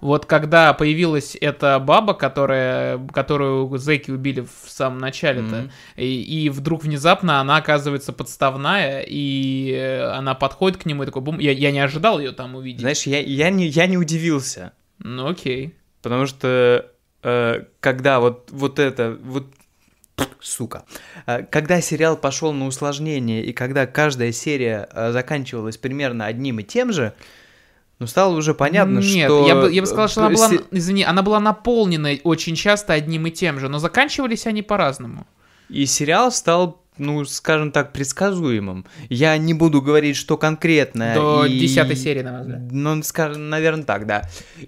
Вот когда появилась эта баба, которая, которую зэки убили в самом начале-то,
Мгм.
и, и вдруг внезапно она оказывается подставная, и э, она подходит к нему и такой, бум, я, я не ожидал ее там увидеть.
Знаешь, я, я, не, я не удивился.
Ну окей.
Потому что э, когда вот, вот это, вот, сука, Э, когда сериал пошел на усложнение, и когда каждая серия э, заканчивалась примерно одним и тем же, ну, стало уже понятно,
Нет,
что...
я бы, я бы сказал, что она
э,
была, извини, она была наполнена очень часто одним и тем же, но заканчивались они по-разному.
И сериал стал ну, скажем так, предсказуемым. Я не буду говорить, что конкретно.
До
и-
десятой серии, на мой взгляд.
Ну, скажем, наверное, так, да.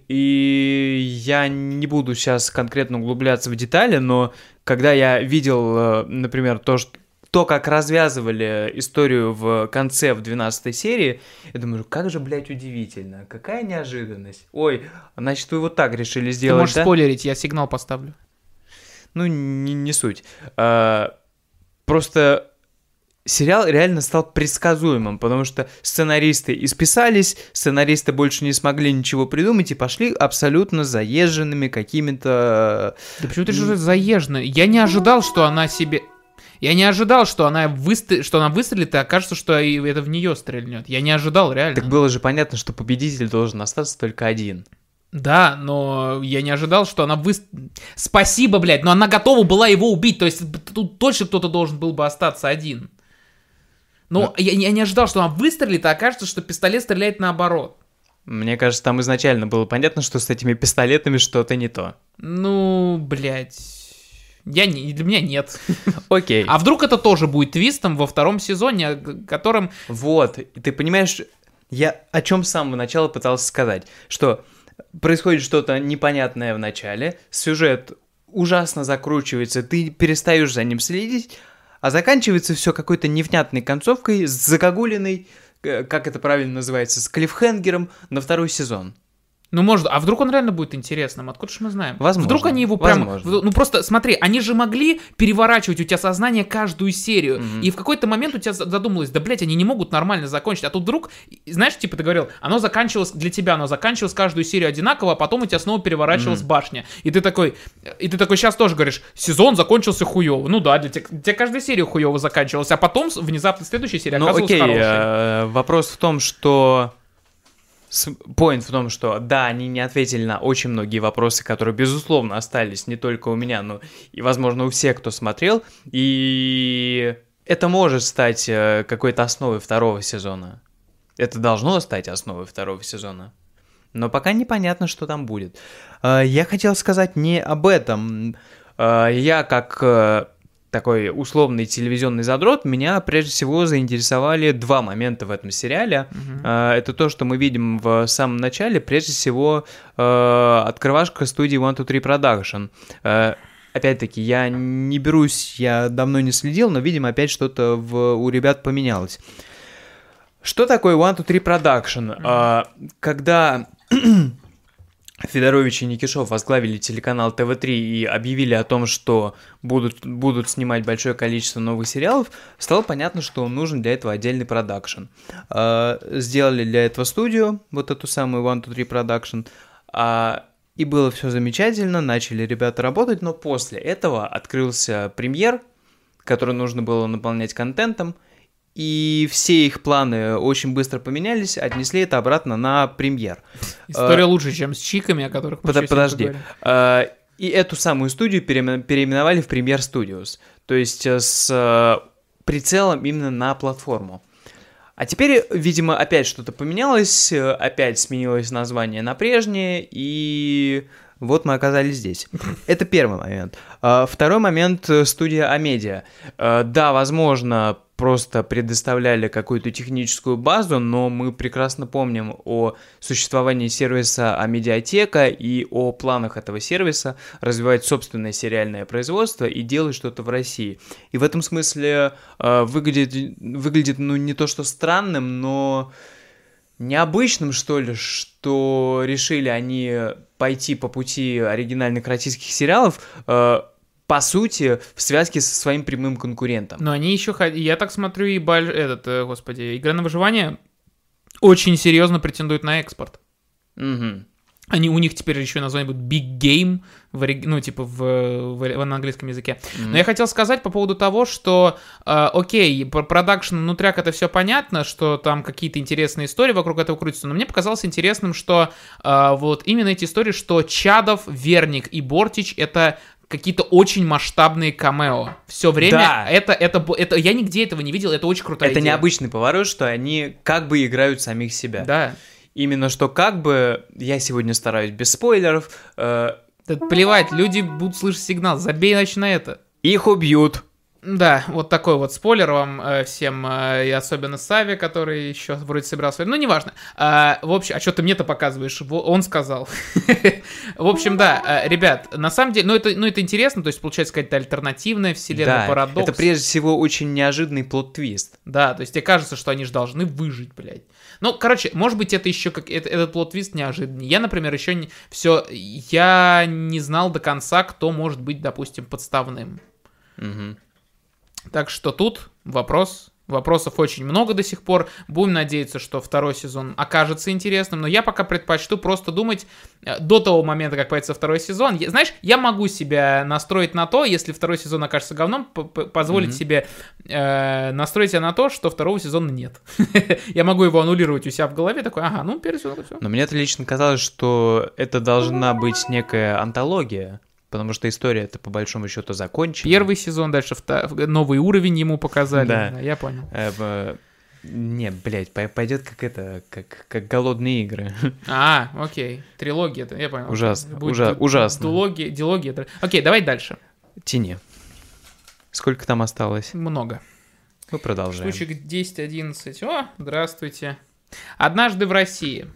И я не буду сейчас конкретно углубляться в детали, но когда я видел, э, например, то, что то, как развязывали историю в конце, в 12 серии, я думаю, как же, блядь, удивительно, какая неожиданность. Ой, значит, вы вот так решили
Ты
сделать,
можешь
да?
спойлерить, я сигнал поставлю.
Ну, не, не суть. А, просто сериал реально стал предсказуемым, потому что сценаристы исписались, сценаристы больше не смогли ничего придумать и пошли абсолютно заезженными какими-то...
Да почему ты же заезжена? Я не ожидал, что она себе... Я не ожидал, что она, выстр... что она выстрелит, и окажется, что это в нее стрельнет. Я не ожидал, реально.
Так было же понятно, что победитель должен остаться только один.
Да, но я не ожидал, что она вы... Спасибо, блядь, но она готова была его убить, то есть тут точно кто-то должен был бы остаться один. Но я, я не ожидал, что она выстрелит, а окажется, что пистолет стреляет наоборот.
Мне кажется, там изначально было понятно, что с этими пистолетами что-то не то.
Ну, блядь... Я не, для меня нет.
Окей.
А вдруг это тоже будет твистом во втором сезоне, о котором...
Вот, ты понимаешь, я о чем с самого начала пытался сказать, что происходит что-то непонятное в начале, сюжет ужасно закручивается, ты перестаешь за ним следить, а заканчивается все какой-то невнятной концовкой с загогулиной, э, как это правильно называется, с клиффхенгером на второй сезон.
Ну, может, а вдруг он реально будет интересным? Откуда же мы знаем?
Возможно,
Вдруг они его прям...
возможно.
Ну, просто смотри, они же могли переворачивать у тебя сознание каждую серию.
Мгм.
И в какой-то момент у тебя за- задумалось, да, блядь, они не могут нормально закончить. А тут вдруг, знаешь, типа ты говорил, оно заканчивалось, для тебя оно заканчивалось каждую серию одинаково, а потом у тебя снова переворачивалась башня. И ты такой, и ты такой сейчас тоже говоришь, сезон закончился хуево. Ну да, для тебя, для тебя каждая серия хуево заканчивалась, а потом внезапно следующая серия
Ну
оказывалась
окей,
хорошей.
э, вопрос в том, что... Поинт в том, что да, они не ответили на очень многие вопросы, которые, безусловно, остались не только у меня, но и, возможно, у всех, кто смотрел. И это может стать э, какой-то основой второго сезона. Это должно стать основой второго сезона. Но пока непонятно, что там будет. Э, Я хотел сказать не об этом. Э, Я как такой условный телевизионный задрот, меня прежде всего заинтересовали два момента в этом сериале. Э, Это то, что мы видим в самом начале, прежде всего э, открывашка студии One Two Three Production. Э, Опять-таки, я не берусь, я давно не следил, но, видимо, опять что-то в- у ребят поменялось. Что такое One Two Three Production? А, Когда Федорович и Никишов возглавили телеканал ТВ-3 и объявили о том, что будут, будут снимать большое количество новых сериалов, стало понятно, что нужен для этого отдельный продакшн. А, Сделали для этого студию, вот эту самую One Two Three Production, а, и было все замечательно, начали ребята работать, но после этого открылся премьер, который нужно было наполнять контентом, и все их планы очень быстро поменялись, отнесли это обратно на премьер.
История лучше, чем с чиками, о которых мы сегодня
подожди. А, И эту самую студию переимен- переименовали в Premier Studios, то есть э, с э, прицелом именно на платформу. А теперь, видимо, опять что-то поменялось, э, опять сменилось название на прежнее, и вот мы оказались здесь. Это первый момент. Второй момент э, студия Амедиа. Э, Да, возможно, просто предоставляли какую-то техническую базу, но мы прекрасно помним о существовании сервиса Амедиатека и о планах этого сервиса развивать собственное сериальное производство и делать что-то в России. И в этом смысле э, выглядит, выглядит, ну, не то что странным, но необычным, что ли, что решили они пойти по пути оригинальных российских сериалов, э, по сути, в связке со своим прямым конкурентом.
Но они еще, я так смотрю, и баль- этот, э, господи, игра на выживание очень серьезно претендует на экспорт.
Мгм.
Они, у них теперь еще название будет Big Game, в, ну, типа в, в, в- на английском языке. Но я хотел сказать по поводу того, что, э, окей, про продакшн внутряк это все понятно, что там какие-то интересные истории вокруг этого крутятся, но мне показалось интересным, что э, вот именно эти истории, что Чадов, Верник и Бортич это какие-то очень масштабные камео. Все время
Да.
это, это, это, я нигде этого не видел, это очень крутая
Это
идея.
необычный поворот, что они как бы играют самих себя.
Да.
Именно что как бы, я сегодня стараюсь без спойлеров, э,
Да плевать, люди будут слышать сигнал, забей, значит, на это.
их убьют.
Да, вот такой вот спойлер вам э, всем, э, и особенно Саве, который еще вроде собирался. Ну, неважно. А, в общем, а что ты мне-то показываешь? Во- Он сказал. В общем, да, э, ребят, на самом деле, ну это, ну это интересно, то есть получается какая-то альтернативная вселенная,
Да,
парадокс.
это прежде всего очень неожиданный плод-твист.
Да, то есть тебе кажется, что они же должны выжить, блядь. Ну, короче, может быть, это еще как это- этот плот-твист неожиданный. Я, например, еще не все, я не знал до конца, кто может быть, допустим, подставным.
Мгм.
Так что тут вопрос. Вопросов очень много до сих пор. Будем надеяться, что второй сезон окажется интересным. Но я пока предпочту просто думать э, до того момента, как появится второй сезон. Я- знаешь, я могу себя настроить на то, если второй сезон окажется говном, позволить
Мгм.
себе э, настроить себя на то, что второго сезона нет. Я могу его аннулировать у себя в голове. Такой, ага, ну первый сезон, все.
Но мне-то лично казалось, что это должна быть некая антология, потому что история это по большому счету закончена.
Первый сезон, дальше новый уровень ему показали.
Да.
Да, я понял.
Э, Не, блядь, пой- пойдет как это, как, как голодные игры.
А, окей. Трилогия, я понял.
Ужасно,
Будет
ужа- ужасно.
Дилогия. др- Окей, давай дальше.
Тени. Сколько там осталось?
Много.
Мы продолжаем.
Штучек 10-11. О, здравствуйте. Однажды в России.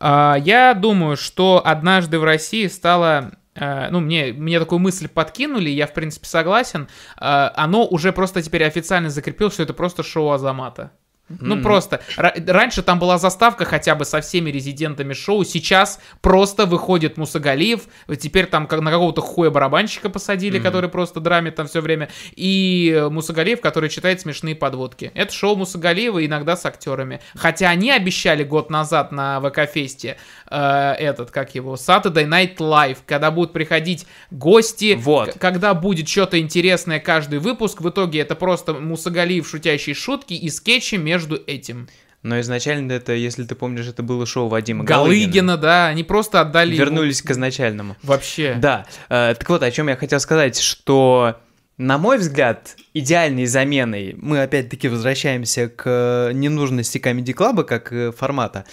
А, Я думаю, что однажды в России стало... э, Ну, мне, мне такую мысль подкинули, я, в принципе, согласен. А, Оно уже просто теперь официально закрепилось, что это просто шоу Азамата. Ну,
М.
просто. Ра- раньше там была заставка хотя бы со всеми резидентами шоу. Сейчас просто выходит Мусагалиев. Теперь там как на какого-то хуя барабанщика посадили,
Мгм.
который просто драмит там все время. И э, Мусагалиев, который читает смешные подводки. Это шоу Мусагалиева иногда с актерами. Хотя они обещали год назад на ВК-фесте э, этот, как его, Saturday Night Live, когда будут приходить гости,
Вот.
когда будет что-то интересное каждый выпуск. В итоге это просто Мусагалиев шутящие шутки и скетчи между этим.
Но изначально это, если ты помнишь, это было шоу Вадима Галыгина.
Галыгина, да, они просто отдали его-
Вернулись к изначальному.
Вообще.
Да, э, так вот, о чем я хотел сказать, что, на мой взгляд, идеальной заменой, мы опять-таки возвращаемся к э, ненужности Comedy Club как э, формата.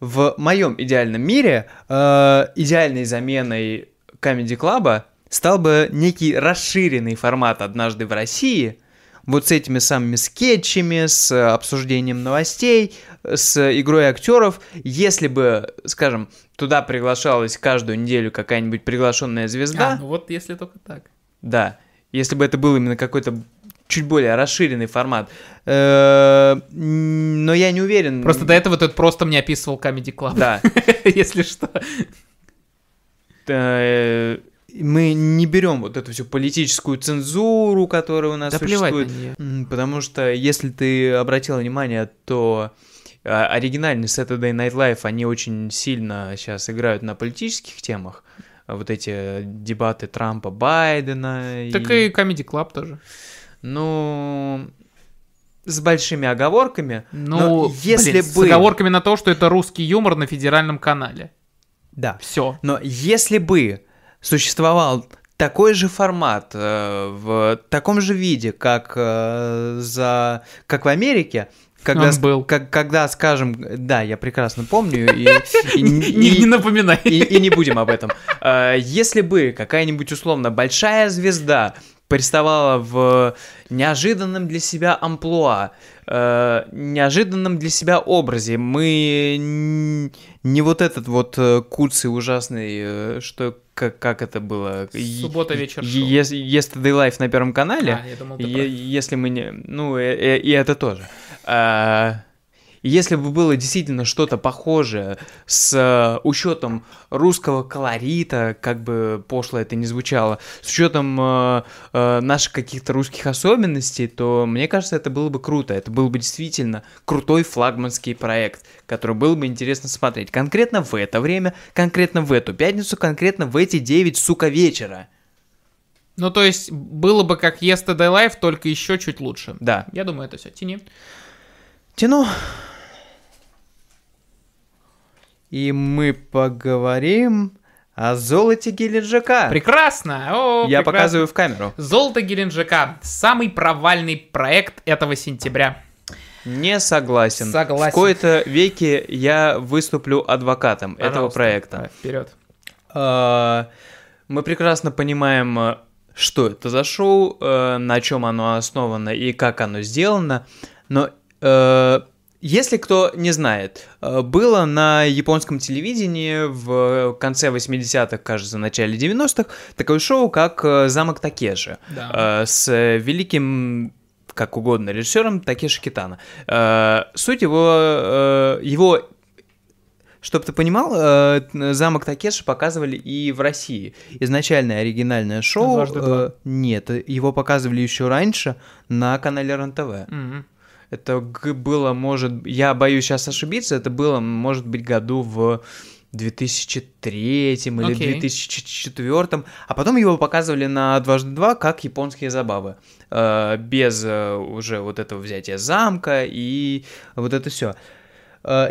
В моем идеальном мире э, идеальной заменой Comedy Club стал бы некий расширенный формат «Однажды в России», вот с этими самыми скетчами, с э, обсуждением новостей, с игрой актеров. Если бы, скажем, туда приглашалась каждую неделю какая-нибудь приглашенная звезда,
А, ну вот если только так.
да, если бы это был именно какой-то чуть более расширенный формат. Э, Но я не уверен.
Просто до этого ты просто мне описывал Comedy Club.
Да.
Если что.
Мы не берем вот эту всю политическую цензуру, которая у нас
Да
существует. Потому что, если ты обратил внимание, то а, оригинальный Saturday Night Live, они очень сильно сейчас играют на политических темах. Вот эти дебаты Трампа, Байдена.
Так и Comedy Club тоже.
Ну, с большими оговорками.
Ну,
Но если
блин, с
бы-
оговорками на то, что это русский юмор на федеральном канале.
Да.
Все.
Но если бы существовал такой же формат э, в таком же виде, как э, за как в Америке, когда,
Он был.
как- когда, скажем, да, я прекрасно помню и, и-
Не, не напоминай.
и- и не будем об этом. Э, Если бы какая-нибудь условно большая звезда приставала в неожиданном для себя амплуа, э, неожиданном для себя образе, мы не вот этот вот э, куцый ужасный, э, что как, как это было?
Суббота вечер шоу.
Yesterday Life на Первом канале.
А, я думал, ты про-
если мы не... Ну, э- э- и это тоже. А, Если бы было действительно что-то похожее с э, учетом русского колорита, как бы пошло это не звучало, с учетом э, э, наших каких-то русских особенностей, то мне кажется, это было бы круто. Это был бы действительно крутой флагманский проект, который было бы интересно смотреть. Конкретно в это время, конкретно в эту пятницу, конкретно в эти 9, сука, вечера.
Ну, то есть, было бы как Yesterday Live, только еще чуть лучше.
Да.
Я думаю, это все. Тяни.
Тяну. И мы поговорим о золоте Геленджика.
Прекрасно! О,
Я
прекрасно.
показываю в камеру.
Золото Геленджика. Самый провальный проект этого сентября.
Не согласен.
Согласен.
В кои-то веке я выступлю адвокатом этого
Пожалуйста.
проекта.
Давай, Вперед.
А, Мы прекрасно понимаем, а, что это за шоу, э, на чем оно основано и как оно сделано. Но э, если кто не знает, э, было на японском телевидении в конце 80-х, кажется, начале 90-х такое шоу, как э, «Замок Такеши»
Да.
э, с великим как угодно режиссером Такеши Китана. Суть его, его чтобы ты понимал, замок Такеши показывали и в России. Изначальное оригинальное шоу.
«Дважды два».
Нет, его показывали еще раньше на канале РЕН-ТВ.
Мгм.
Это было, может, я боюсь сейчас ошибиться, это было, может быть, году в 2003 или
Окей.
2004, а потом его показывали на дважды два как японские забавы, Э, без э, уже вот этого взятия замка и вот это все.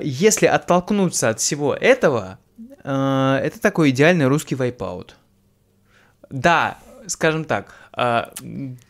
Если оттолкнуться от всего этого, э, это такой идеальный русский вайпаут. Да, скажем так, а,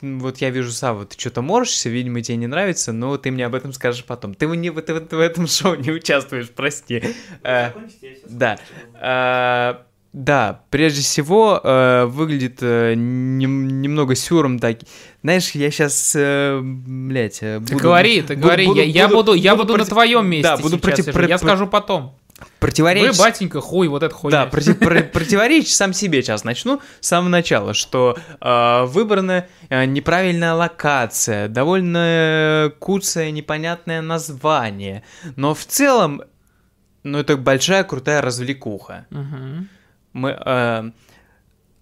вот я вижу, Сава, ты что-то морщишься, видимо, тебе не нравится, но ты мне об этом скажешь потом. Ты, в- не, ты в в этом шоу не участвуешь, прости. Э,
щас
да. а, да, прежде всего, э, выглядит э, нем- немного сюром так. Знаешь, я сейчас, блядь, э,
Ты
буду-
говори, ты
буду-
говори,
буду-
я, я буду, я буду, на
против-
твоем месте
Да, буду
сейчас
против- про-
я скажу потом. Вы,
противоречить.
батенька, хуй, вот это хуйня.
Да, против- про- противоречить сам себе сейчас начну с самого начала, что э, выбрана э, неправильная локация, довольно э, куцое непонятное название, но в целом, ну это большая крутая развлекуха.
Мгм.
Мы э,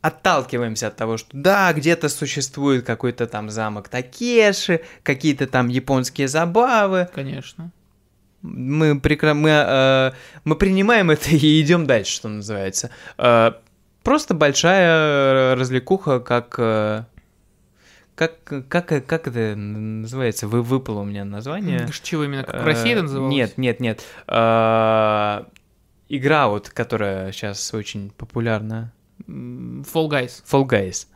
отталкиваемся от того, что да, где-то существует какой-то там замок Такеши, какие-то там японские забавы,
Конечно.
Мы, прекра... мы, э, мы принимаем это и идем дальше, что называется. Э, просто большая развлекуха, как... э, как, как, как это называется? Вы, выпало у меня название.
Чего именно, как в
Э,
России это называлось?
Нет, нет, нет. Э, игра вот, которая сейчас очень популярна.
Fall Guys.
Fall Guys.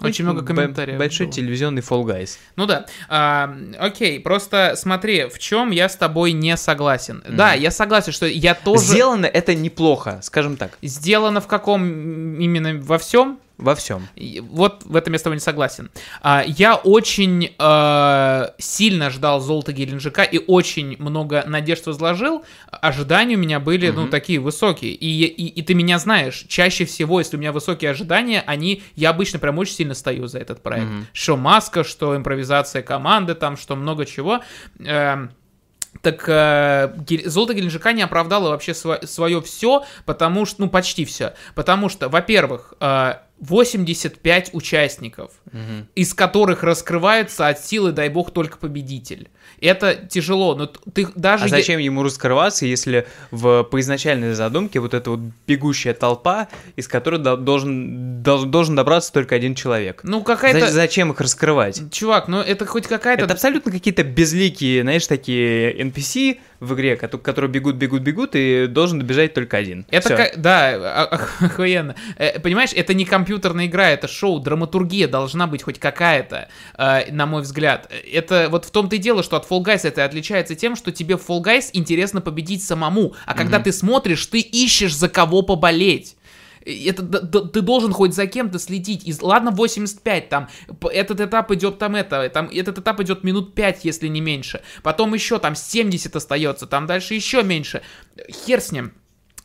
Очень много комментариев
Большой
было.
телевизионный Fall Guys.
Ну да. А, окей, просто смотри, в чем я с тобой не согласен. Да, я согласен, что я тоже...
Сделано это неплохо, скажем так,
Сделано в каком именно во всем?
Во всем.
Вот в этом я с тобой не согласен. А, Я очень э, сильно ждал золота Геленджика и очень много надежд возложил. Ожидания у меня были, ну,
Мгм.
такие высокие. И, и, и ты меня знаешь, чаще всего, если у меня высокие ожидания, они... Я обычно прям очень сильно стою за этот проект.
Мгм.
Что маска, что импровизация команды, там, что много чего. Эм, так э, золото Геленджика не оправдало вообще свое все, потому что, ну, почти все. Потому что, во-первых, э, 85 участников,
Мгм.
из которых раскрывается от силы, дай бог, только победитель. Это тяжело, но ты даже...
А зачем ему раскрываться, если в по изначальной задумке вот эта вот бегущая толпа, из которой до- должен, дол- должен добраться только один человек?
Ну, какая-то...
За- Зачем их раскрывать?
Чувак, ну это хоть какая-то...
Это абсолютно какие-то безликие, знаешь, такие NPC в игре, кото- которые бегут, бегут, бегут, и должен добежать только один.
Это как, да, а- охуенно. Э, Понимаешь, это не компьютерная игра, это шоу, драматургия должна быть хоть какая-то, э, на мой взгляд. Это вот в том-то и дело, что от Fall Guys это отличается тем, что тебе в Fall Guys интересно победить самому, а когда ты смотришь, ты ищешь за кого поболеть. Это д- д- ты должен хоть за кем-то следить. И, ладно, 85 там. Этот этап идет там это. Там этот этап идет минут 5, если не меньше. Потом еще там 70 остается. Там дальше еще меньше. Хер с ним.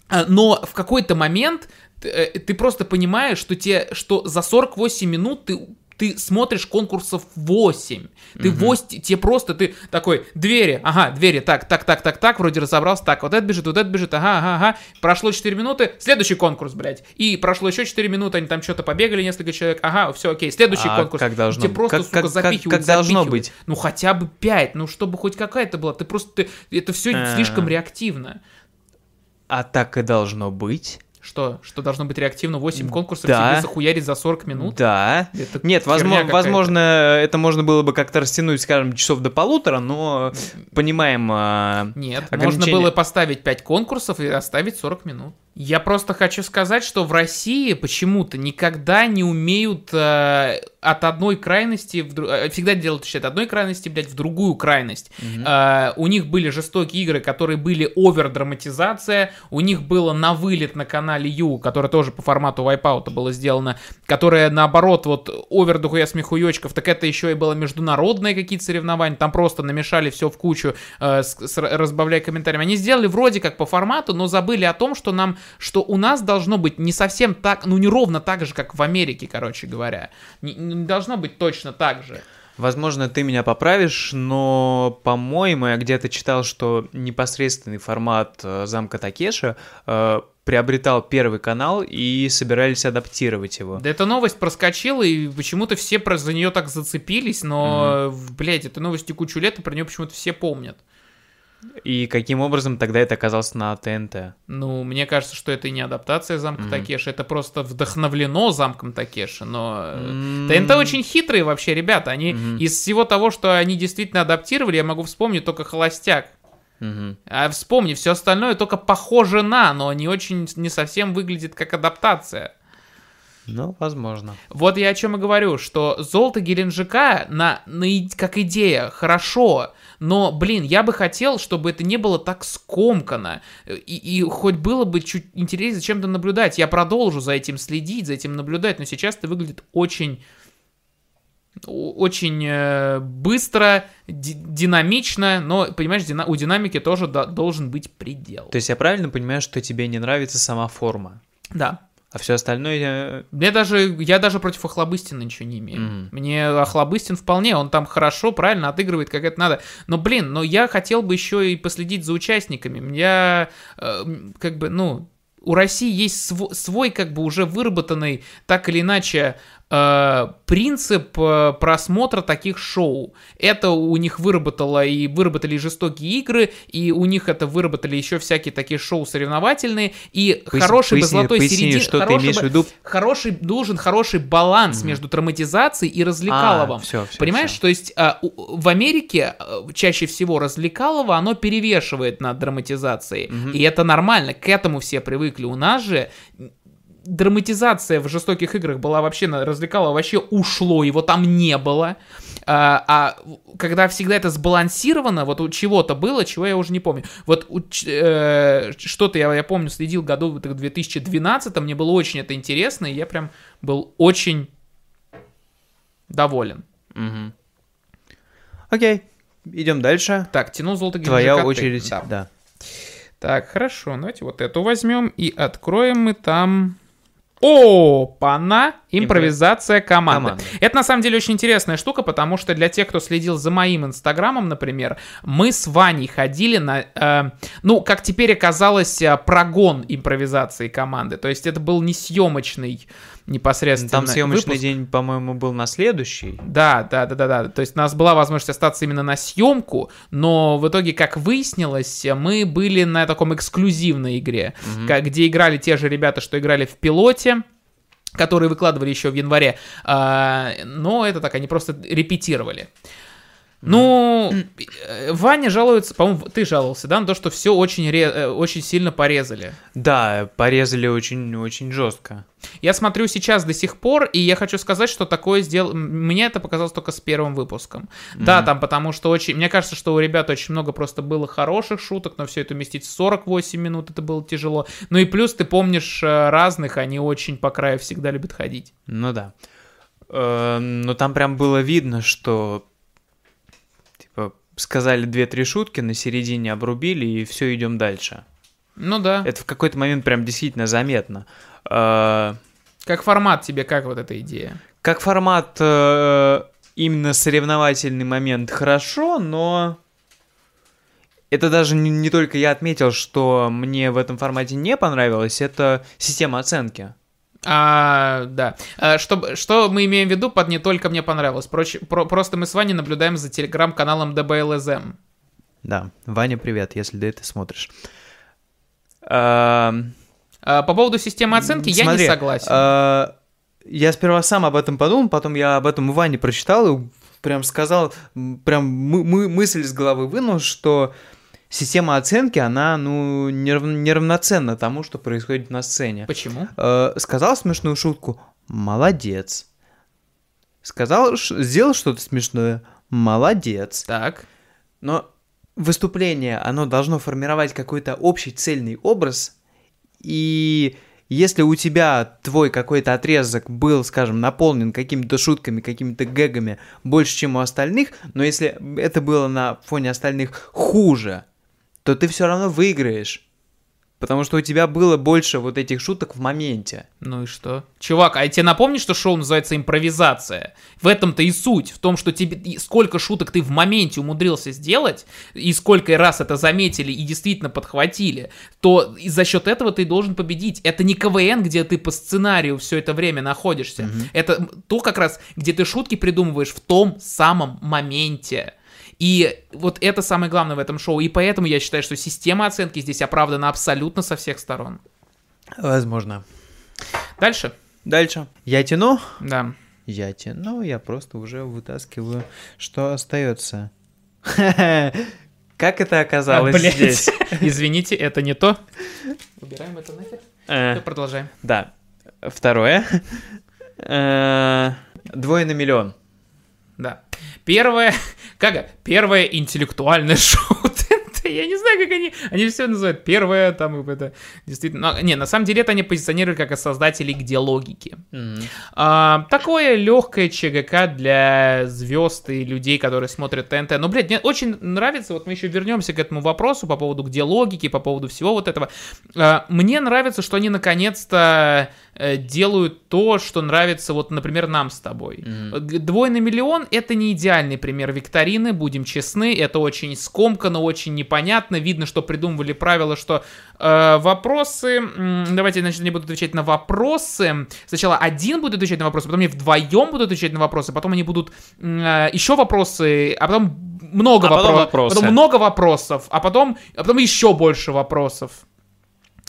А, Но в какой-то момент ты, э, ты просто понимаешь, что, те, что за 48 минут ты, ты смотришь конкурсов 8. Ты 8, тебе просто, ты такой, двери, ага, двери, так, так, так, так, так, вроде разобрался, так, вот это бежит, вот это бежит, ага, ага, ага. Прошло 4 минуты, следующий конкурс, блядь. И прошло еще 4 минуты, они там что-то побегали, несколько человек, ага, все, окей, следующий
А
конкурс.
как должно
Тебе просто,
Как-
сука,
как-
запихивают,
как должно
запихивают.
быть?
Ну, хотя бы 5, ну, чтобы хоть какая-то была. Ты просто, ты- это все
А.
слишком реактивно.
А так и должно быть.
Что? Что должно быть реактивно 8 конкурсов
Да.
тебе захуярить за 40 минут?
Да.
Это
Нет, возможно, возможно, это можно было бы как-то растянуть, скажем, часов до полутора, но понимаем. а,
Нет, можно
ограничения.
было поставить 5 конкурсов и оставить 40 минут. Я просто хочу сказать, что в России почему-то никогда не умеют э, от одной крайности, в дру- э, всегда делают точнее, от одной крайности, блядь, в другую крайность. Э, у них были жестокие игры, которые были овер-драматизация, у них было на вылет на канале Ю, которое тоже по формату Wipeout было сделано, которое наоборот, вот овер дохуя смехуёчков, так это еще и было международные какие-то соревнования, там просто намешали все в кучу, э, с- с- разбавляя комментариями. Они сделали вроде как по формату, но забыли о том, что нам, что у нас должно быть не совсем так, ну не ровно так же, как в Америке, короче говоря. Не, не должно быть точно так же.
Возможно, ты меня поправишь, но, по-моему, я где-то читал, что непосредственный формат э, замка Такеша э, приобретал первый канал и собирались адаптировать его.
Да эта новость проскочила, и почему-то все про за нее так зацепились, но, в- блядь, эта новость кучу лет, и про нее почему-то все помнят.
И каким образом тогда это оказалось на ТНТ?
Ну, мне кажется, что это и не адаптация замка
Мгм.
Такеши, это просто вдохновлено замком Такеши, но...
М,
ТНТ очень хитрые вообще ребята, они
Мгм.
из всего того, что они действительно адаптировали, я могу вспомнить только «Холостяк».
мгм.
А вспомни, все остальное только похоже на, но не очень, не совсем выглядит как адаптация.
Ну, возможно.
Вот я о чем и говорю, что золото Геленджика на, на как идея хорошо, но, блин, я бы хотел, чтобы это не было так скомкано, и, и хоть было бы чуть интереснее за чем-то наблюдать. Я продолжу за этим следить, за этим наблюдать, но сейчас это выглядит очень очень э, быстро, ди- динамично, но, понимаешь, дина- у динамики тоже до- должен быть предел.
То есть я правильно понимаю, что тебе не нравится сама форма,
Да.
А все остальное...
Мне даже, я даже против Охлобыстина ничего не имею.
Мгм.
Мне Охлобыстин вполне, он там хорошо, правильно отыгрывает, как это надо. Но, блин, но я хотел бы еще и последить за участниками. Я, э, как бы, ну, у России есть св- свой, как бы, уже выработанный, так или иначе, принцип э, просмотра таких шоу. Это у них выработало и выработали жестокие игры, и у них это выработали еще всякие такие шоу соревновательные, и
поясни-
хороший бы
поясни-
золотой
поясни,
середин,
что ты
хороший
имеешь
бы-
в виду?
хороший, должен хороший баланс
Мгм.
между драматизацией и развлекаловым.
все, все,
Понимаешь, то есть а, у- в Америке а, чаще всего развлекалово, оно перевешивает над драматизацией.
Мгм.
И это нормально, к этому все привыкли. У нас же драматизация в жестоких играх была вообще на развлекалово вообще ушло, его там не было. А, а когда всегда это сбалансировано, вот у чего-то было, чего я уже не помню. Вот у э, что-то я, я помню, следил году в 2012, мне было очень это интересно, и я прям был очень доволен.
Мгм. Окей, идем дальше.
Так, тянул золото
Твоя
ты.
очередь.
Да.
Да.
Так, хорошо, давайте вот эту возьмем и откроем мы там... Опа-на! Импровизация команды.
Команда.
Это на самом деле очень интересная штука, потому что для тех, кто следил за моим инстаграмом, например, мы с Ваней ходили на, э, ну, как теперь оказалось, э, прогон импровизации команды. То есть это был не съемочный непосредственно
Там съемочный
выпуск.
день, по-моему, был на следующий.
Да, да, да, да, да. То есть у нас была возможность остаться именно на съемку, но в итоге, как выяснилось, мы были на таком эксклюзивной игре, ка- где играли те же ребята, что играли в пилоте которые выкладывали еще в январе, а, но это так, они просто репетировали. Ну, э, Ваня жалуется, по-моему, ты жаловался, да, на то, что все очень, ре- э, очень сильно порезали.
Да, порезали очень-очень жестко.
Я смотрю сейчас до сих пор, и я хочу сказать, что такое сделал... Мне это показалось только с первым выпуском. Да,
Мгм.
там потому что очень... Мне кажется, что у ребят очень много просто было хороших шуток, но все это уместить в 48 минут, это было тяжело. Ну и плюс, ты помнишь э, разных, они очень по краю всегда любят ходить.
Ну да. Но там прям было видно, что сказали две-три шутки, на середине обрубили и все идем дальше.
Ну да.
Это в какой-то момент прям действительно заметно. Э,
Как формат тебе, как вот эта идея?
Как формат э, именно соревновательный момент хорошо, но это даже не, не только я отметил, что мне в этом формате не понравилось, это система оценки.
А, да. А, что, что мы имеем в виду под «не только мне понравилось»? Проч- про- просто мы с вами наблюдаем за телеграм-каналом DBLSM.
Да, Ваня, привет, если ты это смотришь. Эм,
А, по поводу системы оценки я
Смотри,
не согласен.
э, я сперва сам об этом подумал, потом я об этом у Вани прочитал и прям сказал, прям мы, мы- мысль из головы вынул, что система оценки, она, ну, нерав- неравноценна тому, что происходит на сцене.
Почему?
Э, сказал смешную шутку, молодец. Сказал, ш- сделал что-то смешное, молодец.
Так.
Но выступление, оно должно формировать какой-то общий цельный образ, и если у тебя твой какой-то отрезок был, скажем, наполнен какими-то шутками, какими-то гэгами больше, чем у остальных, но если это было на фоне остальных хуже, то ты все равно выиграешь. Потому что у тебя было больше вот этих шуток в моменте.
Ну и что? Чувак, а я тебе напомню, что шоу называется импровизация? В этом-то и суть. В том, что тебе сколько шуток ты в моменте умудрился сделать, и сколько раз это заметили и действительно подхватили, то за счет этого ты должен победить. Это не КВН, где ты по сценарию все это время находишься. Это то как раз, где ты шутки придумываешь в том самом моменте. И вот это самое главное в этом шоу. И поэтому я считаю, что система оценки здесь оправдана абсолютно со всех сторон.
Возможно.
Дальше.
Дальше. Я тяну?
Да.
Я тяну, я просто уже вытаскиваю, что остается. Как это оказалось
А, блядь.
здесь?
Извините, это не то. Убираем это нахер.
Э,
Продолжаем.
Да. Второе. Э, Двое на миллион.
Первое, как первое интеллектуальное шоу ТНТ. Я не знаю, как они, они все называют. Первое, там, это, действительно. Но, не, на самом деле это они позиционируют как создатели где логики. А, такое легкое ЧГК для звезд и людей, которые смотрят ТНТ. Но, блядь, мне очень нравится, вот мы еще вернемся к этому вопросу по поводу где логики, по поводу всего вот этого. А, мне нравится, что они наконец-то э, делают то, что нравится, вот, например, нам с тобой. Двое на миллион это не идеальный пример викторины, будем честны, это очень скомканно, очень непонятно, видно, что придумывали правила, что э, вопросы, давайте, значит, они будут отвечать на вопросы, сначала один будет отвечать на вопросы, потом они вдвоем будут отвечать на вопросы, потом они будут еще вопросы, а потом много
А потом
вопро-
вопросы.
потом много вопросов, а потом, а потом еще больше вопросов.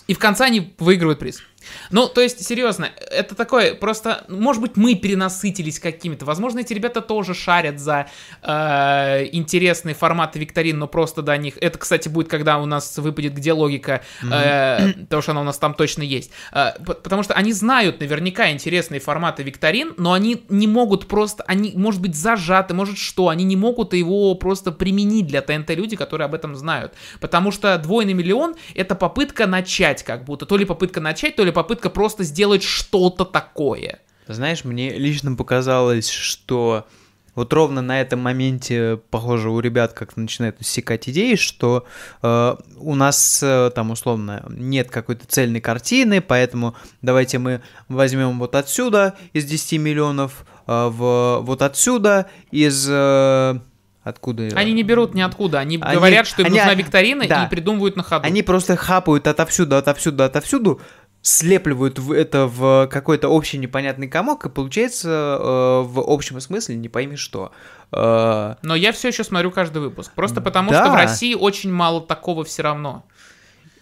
И в конце они выигрывают приз. Ну, то есть, серьезно, это такое, просто, может быть, мы перенасытились какими-то, возможно, эти ребята тоже шарят за э, интересные форматы викторин, но просто до них, это, кстати, будет, когда у нас выпадет где логика, э, потому что она у нас там точно есть, Э, потому что они знают наверняка интересные форматы викторин, но они не могут просто, они, может быть, зажаты, может что, они не могут его просто применить для ТНТ люди, которые об этом знают, потому что двойный миллион это попытка начать как будто, то ли попытка начать, то ли попытка просто сделать что-то такое.
Знаешь, мне лично показалось, что вот ровно на этом моменте, похоже, у ребят как-то начинают иссякать идеи, что э, у нас э, там условно нет какой-то цельной картины, поэтому давайте мы возьмем вот отсюда из 10 миллионов, э, в, вот отсюда из... э, откуда?
Они не берут ниоткуда, они,
Они-
говорят, что им
они-
нужна викторина
да.
и придумывают на ходу.
Они просто хапают отовсюду, отовсюду, отовсюду, слепливают это в какой-то общий непонятный комок, и получается э, в общем смысле не пойми что. Э,
Но я все еще смотрю каждый выпуск. Просто потому,
Да.
что в России очень мало такого все равно.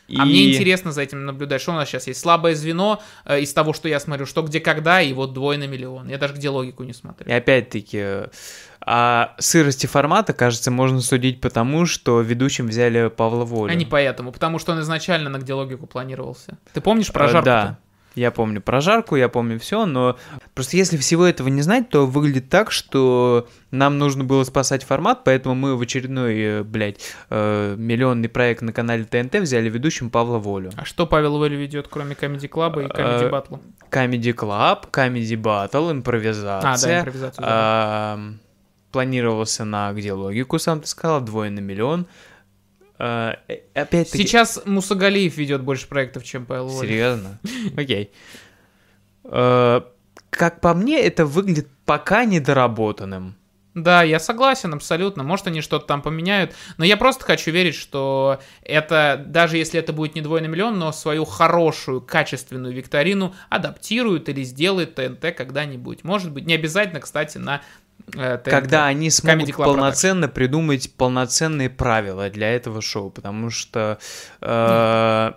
А
и-
мне интересно за этим наблюдать. Что у нас сейчас есть? Слабое звено э, из того, что я смотрю, что где когда, и вот двое на миллион. Я даже где логику не смотрю.
И опять-таки, о сырости формата, кажется, можно судить потому, что ведущим взяли Павла Волю.
А не поэтому, потому что он изначально на где логику планировался. Ты помнишь про
Э,
жарку?
Да. Я помню про жарку, я помню все, но просто если всего этого не знать, то выглядит так, что нам нужно было спасать формат, поэтому мы в очередной, э, блядь, э, миллионный проект на канале ТНТ взяли ведущим Павла Волю.
А что Павел Воля ведет, кроме Comedy Club и Comedy
Э,
Battle?
Comedy Club, Comedy Battle, импровизация.
А, да, импровизацию. да.
Планировался на где логику, сам ты сказал, двое на миллион. А, э, опять-таки...
Сейчас Мусагалиев ведет больше проектов, чем Павел Воля.
Серьезно? Окей. Э, Как по мне, это выглядит пока недоработанным.
Да, я согласен абсолютно. Может, они что-то там поменяют. Но я просто хочу верить, что это, даже если это будет не двойной миллион, но свою хорошую, качественную викторину адаптируют или сделает ТНТ когда-нибудь. Может быть, не обязательно, кстати, на э, ТНТ.
Когда они смогут
Comedy Club
полноценно придумать полноценные правила для этого шоу, потому что... э,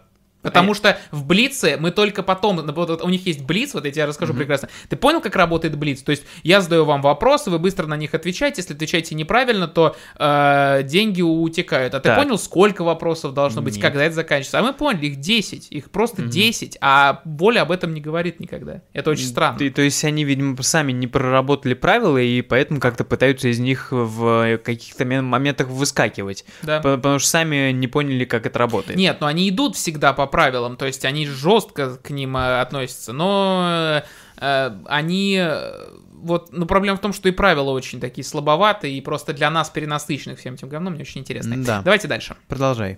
Потому что в Блице мы только потом, ну, вот у них есть Блиц, вот я тебе расскажу
Мгм.
прекрасно. Ты понял, как работает Блиц? То есть я задаю вам вопросы, вы быстро на них отвечаете. Если отвечаете неправильно, то э, деньги утекают. А ты
Так.
понял, сколько вопросов должно быть,
Нет.
когда это заканчивается? А мы поняли, их 10, их просто
Мгм.
10, а Воля об этом не говорит никогда. Это очень странно.
Ты- то есть они, видимо, сами не проработали правила, и поэтому как-то пытаются из них в каких-то ме- моментах выскакивать.
Да.
Потому что сами не поняли, как это работает.
Нет, но они идут всегда по правилам, то есть они жестко к ним э, относятся, но э, они... э, Вот, ну, проблема в том, что и правила очень такие слабоватые, и просто для нас, перенасыщенных всем этим говном, не очень интересны.
Да.
Давайте дальше.
Продолжай.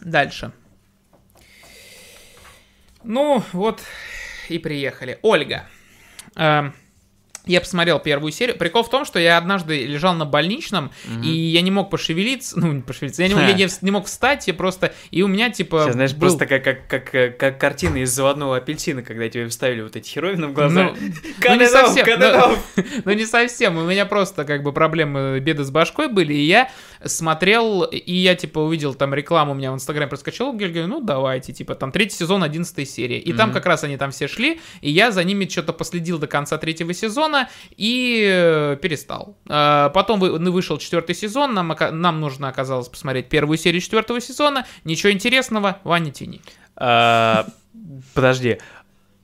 Дальше. Ну, вот и приехали. Ольга. Эм, я посмотрел первую серию. Прикол в том, что я однажды лежал на больничном, и я не мог пошевелиться, ну, не пошевелиться, я не, я не, не мог встать, я просто, и у меня, типа,
Сейчас, знаешь,
был-
просто как, как, как, э, как картина из заводного апельсина, когда тебе вставили вот эти херовины в глаза.
Ну, ну, не совсем,
off.
Ну, не совсем. У меня просто как бы проблемы, беды с башкой были, и я смотрел, и я, типа, увидел там рекламу, у меня в Инстаграме проскочила, говорю, ну, давайте, типа, там, третий сезон, одиннадцатая серия. И там
Мгм.
как раз они там все шли, и я за ними что-то последил до конца третьего сезона и э, перестал. А, Потом ну, вышел четвертый сезон, нам, нам нужно оказалось посмотреть первую серию четвертого сезона, ничего интересного, Ваня тяни.
А, Подожди.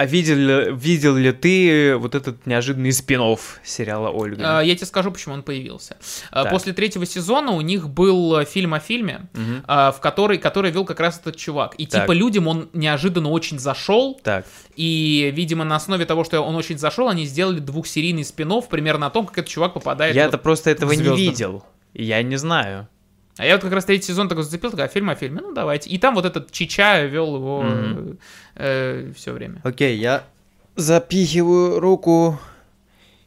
А видел, ли- видел ли ты вот этот неожиданный спин сериала Ольга?
А, Я тебе скажу, почему он появился. А,
Так.
После третьего сезона у них был э, фильм о фильме, а, в который, который вел как раз этот чувак. И
Так.
типа людям он неожиданно очень зашел,
Так.
и, видимо, на основе того, что он очень зашел, они сделали двухсерийный спин примерно о том, как этот чувак попадает.
Я-то
вот-
просто этого не видел. Я не знаю.
А я вот как раз третий сезон такой зацепил, такой, а фильм о фильме, ну давайте. И там вот этот Чича вел его
Мгм.
все время.
Окей, я запихиваю руку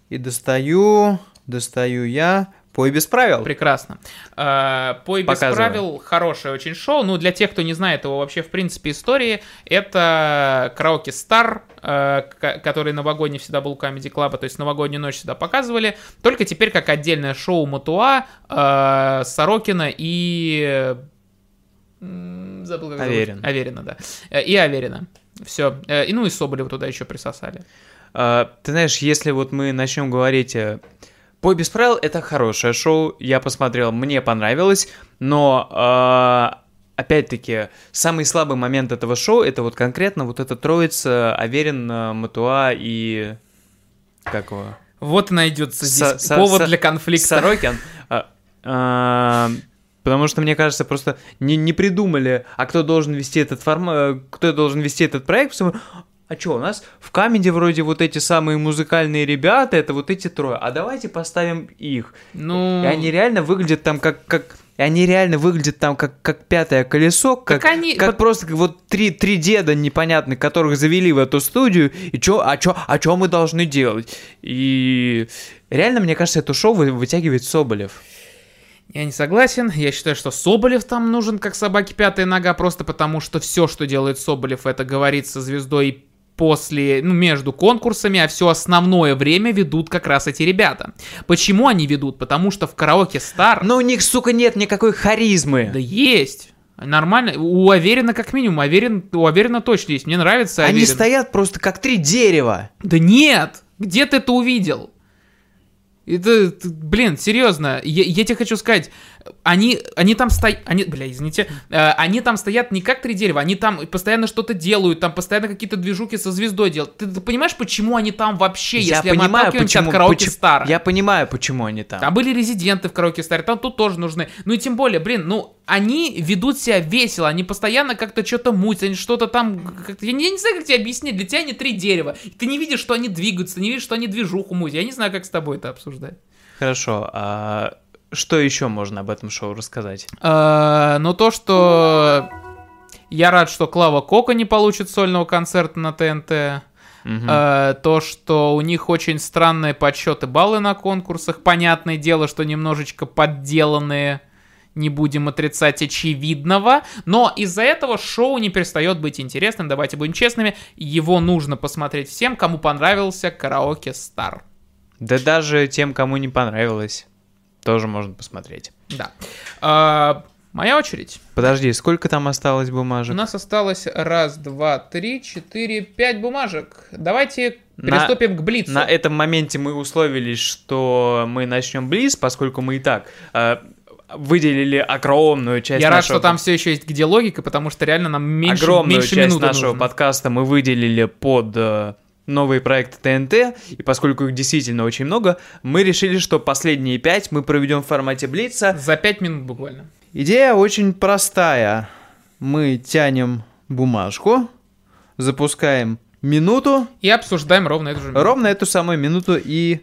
и достаю, достаю я. Пой без правил.
Прекрасно. А, Пой без
Показывай.
правил хорошее очень шоу. Ну, для тех, кто не знает его вообще в принципе истории, это караоке Стар, э, ко- который новогодний всегда был у Comedy Club, то есть новогоднюю ночь всегда показывали. Только теперь как отдельное шоу Матуа, э, Сорокина и... Забыл, как зовут.
Аверин.
Аверина, да. Э, И Аверина. Все. И ну и Соболева туда еще присосали.
А, ты знаешь, если вот мы начнем говорить... Пой без правил это хорошее шоу, я посмотрел, мне понравилось, но а, опять-таки самый слабый момент этого шоу это вот конкретно вот эта троица Аверин, э, Матуа и как его?
Вот и найдется здесь
Со- со-
повод
со-
для конфликта.
Сорокин. А, а, Потому что, мне кажется, просто не, не придумали, а кто должен вести этот формат, кто должен вести этот проект, потому- а что, у нас в Камеди вроде вот эти самые музыкальные ребята, это вот эти трое, а давайте поставим их.
Ну...
И они реально выглядят там как, как и они реально выглядят там как, как пятое колесо, как,
Так они-
как просто как вот три, три деда непонятных, которых завели в эту студию, и чё, а чё, а чё мы должны делать? И реально, мне кажется, это шоу вы- вытягивает Соболев.
Я не согласен. Я считаю, что Соболев там нужен как собаке пятая нога, просто потому что все, что делает Соболев, это говорит со звездой после, ну, между конкурсами, а все основное время ведут как раз эти ребята. Почему они ведут? Потому что в караоке Стар...
Но у них, сука, нет никакой харизмы.
Да есть. Нормально. У Аверина как минимум. Аверин, у Аверина точно есть. Мне нравится
Они
Аверин.
стоят просто как три дерева.
Да нет! Где ты это увидел? Это, блин, серьезно, я, я тебе хочу сказать, они, они там стоят, они, бля, извините, э, они там стоят не как три дерева, они там постоянно что-то делают, там постоянно какие-то движуки со звездой делают. Ты, ты понимаешь, почему они там вообще,
Я
если мы
понимаю,
отталкиваемся
почему,
от караоке
почему-? Я понимаю, почему они там.
Там были резиденты в караоке Старе, там тут тоже нужны. Ну и тем более, блин, ну, они ведут себя весело, они постоянно как-то что-то мутят, они что-то там... как-то- Я, не, я не знаю, как тебе объяснить, для тебя они три дерева. Ты не видишь, что они двигаются, ты не видишь, что они движуху мутят. Я не знаю, как с тобой это обсуждать.
Хорошо, а что еще можно об этом шоу рассказать?
А, Но то, что... Я рад, что Клава Кока не получит сольного концерта на ТНТ.
Мгм.
Э, то, что у них очень странные подсчеты баллы на конкурсах. Понятное дело, что немножечко подделанные. Не будем отрицать очевидного. Но из-за этого шоу не перестает быть интересным. Давайте будем честными. Его нужно посмотреть всем, кому понравился караоке Стар.
Да даже тем, кому не понравилось, тоже можно посмотреть.
Да. А, Моя очередь.
Подожди, сколько там осталось
У
бумажек?
нас осталось раз, два, три, четыре, пять бумажек. Давайте
На-
приступим к Блицу.
На этом моменте мы условились, что мы начнем близ, поскольку мы и так э, выделили огромную часть
Я рад,
нашего
что там все еще есть где логика, потому что реально нам меньше,
огромную
меньше
часть
минуты
нашего
нужно.
подкаста мы выделили под э, новые проекты ТНТ, и поскольку их действительно очень много, мы решили, что последние пять мы проведем в формате Блица.
За пять минут буквально.
Идея очень простая. Мы тянем бумажку, запускаем минуту,
И обсуждаем ровно эту же минуту.
ровно эту самую минуту и...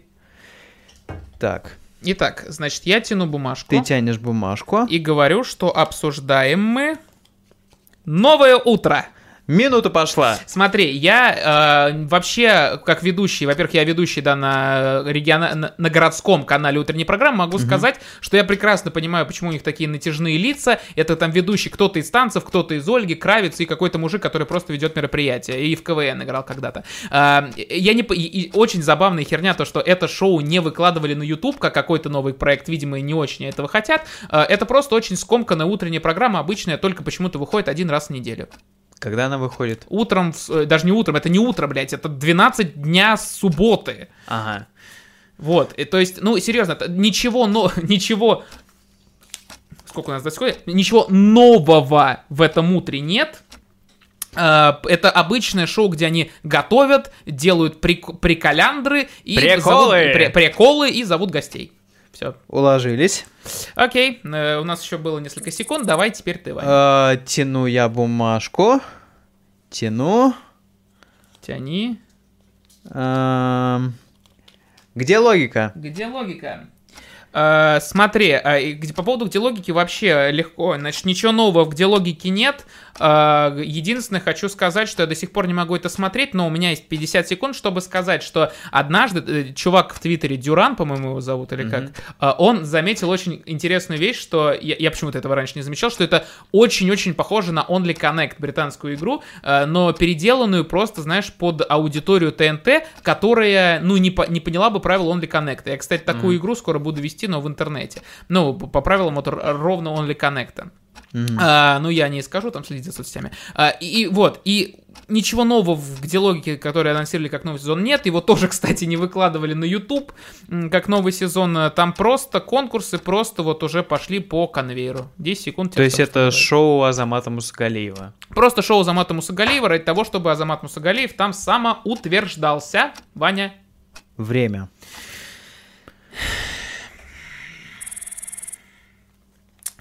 Так,
Итак, значит, я тяну бумажку
ты тянешь бумажку.
и говорю, что обсуждаем мы новое утро.
Минута пошла.
Смотри, я э, вообще, как ведущий, во-первых, я ведущий, да, на, региона... на, на городском канале утренней программы, могу сказать, что я прекрасно понимаю, почему у них такие натяжные лица. Это там ведущий кто-то из танцев, кто-то из Ольги, Кравец и какой-то мужик, который просто ведет мероприятие. И в КВН играл когда-то. Э, я не... и- и очень забавная херня, то, что это шоу не выкладывали на YouTube, как какой-то новый проект, видимо, и не очень этого хотят. Э, это просто очень скомканная утренняя программа, обычная, только почему-то выходит один раз в неделю.
Когда она выходит?
Утром, э, даже не утром, это не утро, блядь, это 12 дня субботы.
Ага.
Вот, и, то есть, ну, серьезно, ничего, но, ничего, сколько у нас происходит, ничего нового в этом утре нет. Э, Это обычное шоу, где они готовят, делают прик- приколяндры и
Приколы!
зовут- пре- приколы и зовут гостей. Все.
Уложились.
Окей, э, у нас еще было несколько секунд, давай теперь ты, Ваня.
Э, тяну я бумажку. Тяну.
Тяни.
Где логика?
Где логика? Э, смотри, э, по поводу где логики вообще легко. Значит, ничего нового в где логики нет. Э, единственное, хочу сказать, что я до сих пор не могу это смотреть, но у меня есть 50 секунд, чтобы сказать, что однажды э, чувак в Твиттере, Дюран, по-моему, его зовут, или как, э, он заметил очень интересную вещь, что я, я почему-то этого раньше не замечал, что это очень-очень похоже на Only Connect, британскую игру, э, но переделанную просто, знаешь, под аудиторию ТНТ, которая, ну, не, по- не поняла бы правил Only Connect. Я, кстати, такую игру скоро буду вести, но в интернете. Ну, по правилам р- ровно Only Connect.
Мгм.
А, ну, я не скажу, там следить за соцсетями. А, и, и вот, и ничего нового в где логике, который анонсировали как новый сезон, нет. Его тоже, кстати, не выкладывали на YouTube как новый сезон. А, Там просто конкурсы просто вот уже пошли по конвейеру. 10 секунд.
То есть это
сказать.
шоу Азамата Мусагалиева.
Просто шоу Азамата Мусагалиева ради того, чтобы Азамат Мусагалиев там самоутверждался. Ваня,
Время.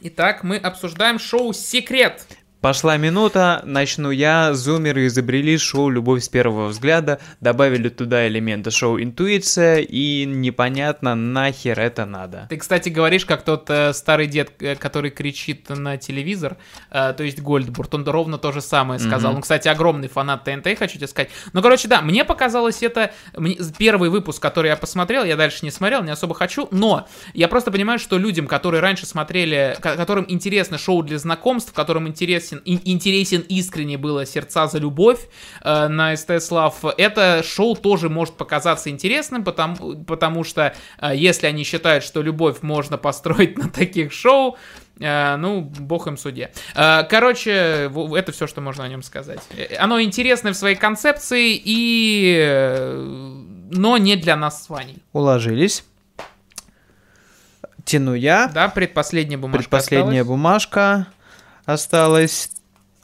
Итак, мы обсуждаем шоу «Секрет».
Пошла минута, начну я. Зумеры изобрели шоу «Любовь с первого взгляда», добавили туда элементы шоу «Интуиция», и непонятно, нахер это надо.
Ты, кстати, говоришь, как тот э, старый дед, э, который кричит на телевизор, э, то есть Гольдбурт, он ровно то же самое сказал.
Мгм.
Он, кстати, огромный фанат ТНТ, хочу тебе сказать. Ну, короче, да, мне показалось это мне- первый выпуск, который я посмотрел, я дальше не смотрел, не особо хочу, но я просто понимаю, что людям, которые раньше смотрели, ко- которым интересно шоу для знакомств, которым интересен, ин- интересен искренне было «Сердца за любовь» э, на СТС Лав, это шоу тоже может показаться интересным, потому, потому что э, если они считают, что любовь можно построить на таких шоу, э, ну, бог им суде. Э, Короче, это все, что можно о нем сказать. Э, Оно интересное в своей концепции, и... но не для нас с Ваней.
Уложились. Тяну я.
Да, предпоследняя бумажка
Предпоследняя
осталась.
бумажка осталась.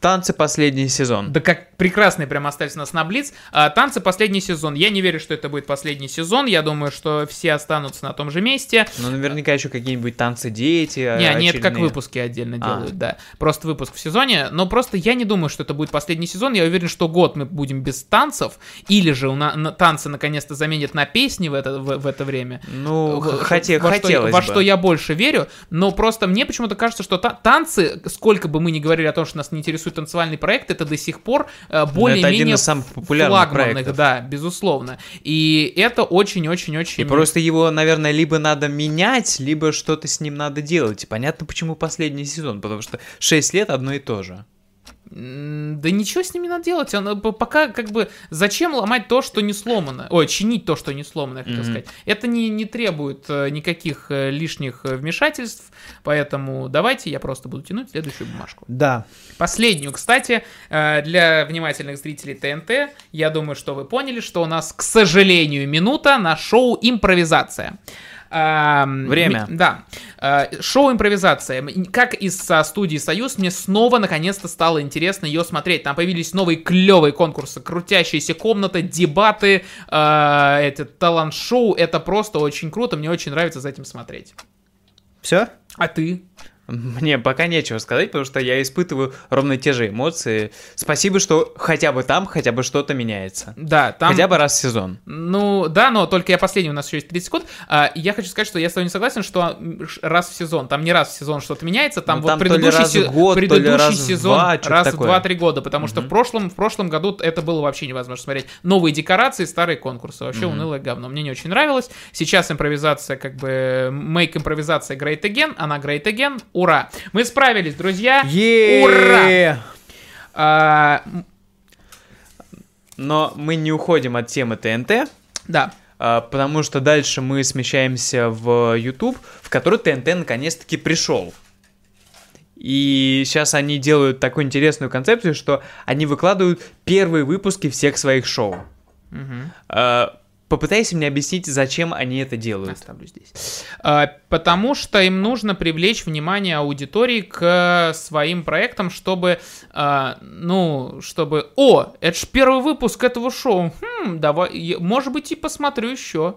Танцы последний сезон.
Да как прекрасные прям остались нас на Блиц. А, танцы последний сезон. Я не верю, что это будет последний сезон. Я думаю, что все останутся на том же месте.
Ну, наверняка еще какие-нибудь танцы дети.
Не, они это как
очередные.
выпуски отдельно
А.
делают, да. Просто выпуск в сезоне. Но просто я не думаю, что это будет последний сезон. Я уверен, что год мы будем без танцев. Или же у на, на- танцы наконец-то заменят на песни в это, в, в это время.
Ну,
В-
хоте-
во, что,
хотелось
во
бы.
что я больше верю, но просто мне почему-то кажется, что та- танцы, сколько бы мы ни говорили о том, что нас не интересует танцевальный проект, это до сих пор э, более-менее
самых популярных
флагманных,
проектов.
да, безусловно. И это очень-очень-очень...
И просто его, наверное, либо надо менять, либо что-то с ним надо делать. И понятно, почему последний сезон, потому что 6 лет одно и то же.
Да ничего с ним не надо делать. Он, э, пока как бы зачем ломать то, что не сломано? Ой, чинить то, что не сломано, я хотел
Мгм.
сказать. Это не, не требует э, никаких э, лишних вмешательств, поэтому давайте я просто буду тянуть следующую бумажку.
Да.
Последнюю, кстати, для внимательных зрителей ТНТ, я думаю, что вы поняли, что у нас, к сожалению, минута на шоу «Импровизация». Ам,
Время.
Да. Э, Шоу «Импровизация». Как из со студии «Союз», мне снова, наконец-то, стало интересно ее смотреть. Там появились новые клевые конкурсы, крутящаяся комната, дебаты, э, это талант-шоу. Это просто очень круто, мне очень нравится за этим смотреть.
Все?
А ты?
Мне пока нечего сказать, потому что я испытываю ровно те же эмоции. Спасибо, что хотя бы там хотя бы что-то меняется.
Да, там...
Хотя бы раз в сезон.
Ну, да, но только я последний, у нас еще есть 30 секунд. А, я хочу сказать, что я с тобой не согласен, что раз в сезон, там не раз в сезон что-то меняется, там
Ну,
вот
там
предыдущий, се-
год,
предыдущий
раз
сезон
два,
раз в
такое.
2-3 года, потому что в прошлом, в прошлом году это было вообще невозможно смотреть. Новые декорации, старые конкурсы, вообще унылое говно. Мне не очень нравилось. Сейчас импровизация, как бы, make импровизация great again, она great again, ура. Мы справились, друзья. Ура! А,
Но мы не уходим от темы ТНТ,
да,
а, потому что дальше мы смещаемся в YouTube, в который ТНТ наконец-таки пришел. И сейчас они делают такую интересную концепцию, что они выкладывают первые выпуски всех своих шоу. А, Попытайся мне объяснить, зачем они это делают.
Оставлю здесь. А, Потому что им нужно привлечь внимание аудитории к своим проектам, чтобы, а, ну, чтобы, о, это же первый выпуск этого шоу, хм, давай, может быть, и посмотрю еще.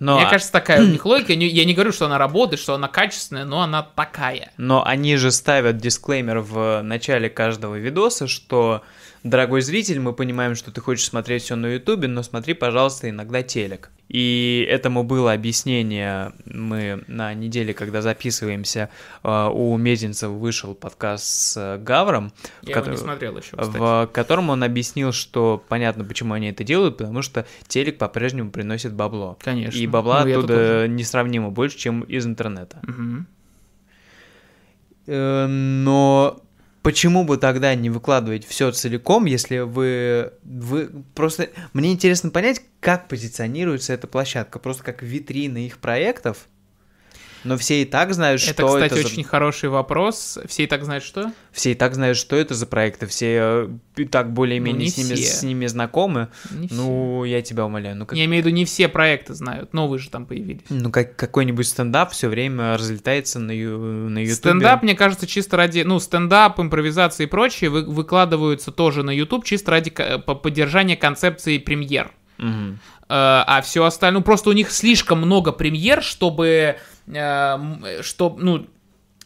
Но,
Мне кажется, такая у них логика. Я не говорю, что она работает, что она качественная, но она такая.
но они же ставят дисклеймер в начале каждого видоса, что, дорогой зритель, мы понимаем, что ты хочешь смотреть все на Ютубе, но смотри, пожалуйста, иногда телек. И этому было объяснение, мы на неделе, когда записываемся, э, у Мезенцева вышел подкаст с э, Гавром, в
Я его не смотрел еще, кстати.
в котором он объяснил, что понятно, почему они это делают, потому что телек по-прежнему приносит бабло.
Конечно.
И бабла
Ну,
оттуда несравнимо больше, чем из интернета. Э, Но почему бы тогда не выкладывать все целиком, если вы, вы просто... Мне интересно понять, как позиционируется эта площадка, просто как витрина их проектов. Но все и так знают,
Это,
что
кстати,
это за-
очень хороший вопрос. Все и так знают, что?
Все и так знают, что это за проекты, все э, и так более-менее
Ну,
с, ними,
все.
с ними знакомы.
Не все.
Ну, я тебя умоляю, ну как
Я имею в виду, не все проекты знают. Новые же там появились.
Ну, как какой-нибудь стендап все время разлетается на, ю- на Ютубе.
Стендап, мне кажется, чисто ради... Ну, стендап, импровизация и прочее вы- выкладываются тоже на YouTube чисто ради поддержания концепции премьер.
Мгм.
Э, а все остальное... Ну, просто у них слишком много премьер, чтобы... э, что, ну,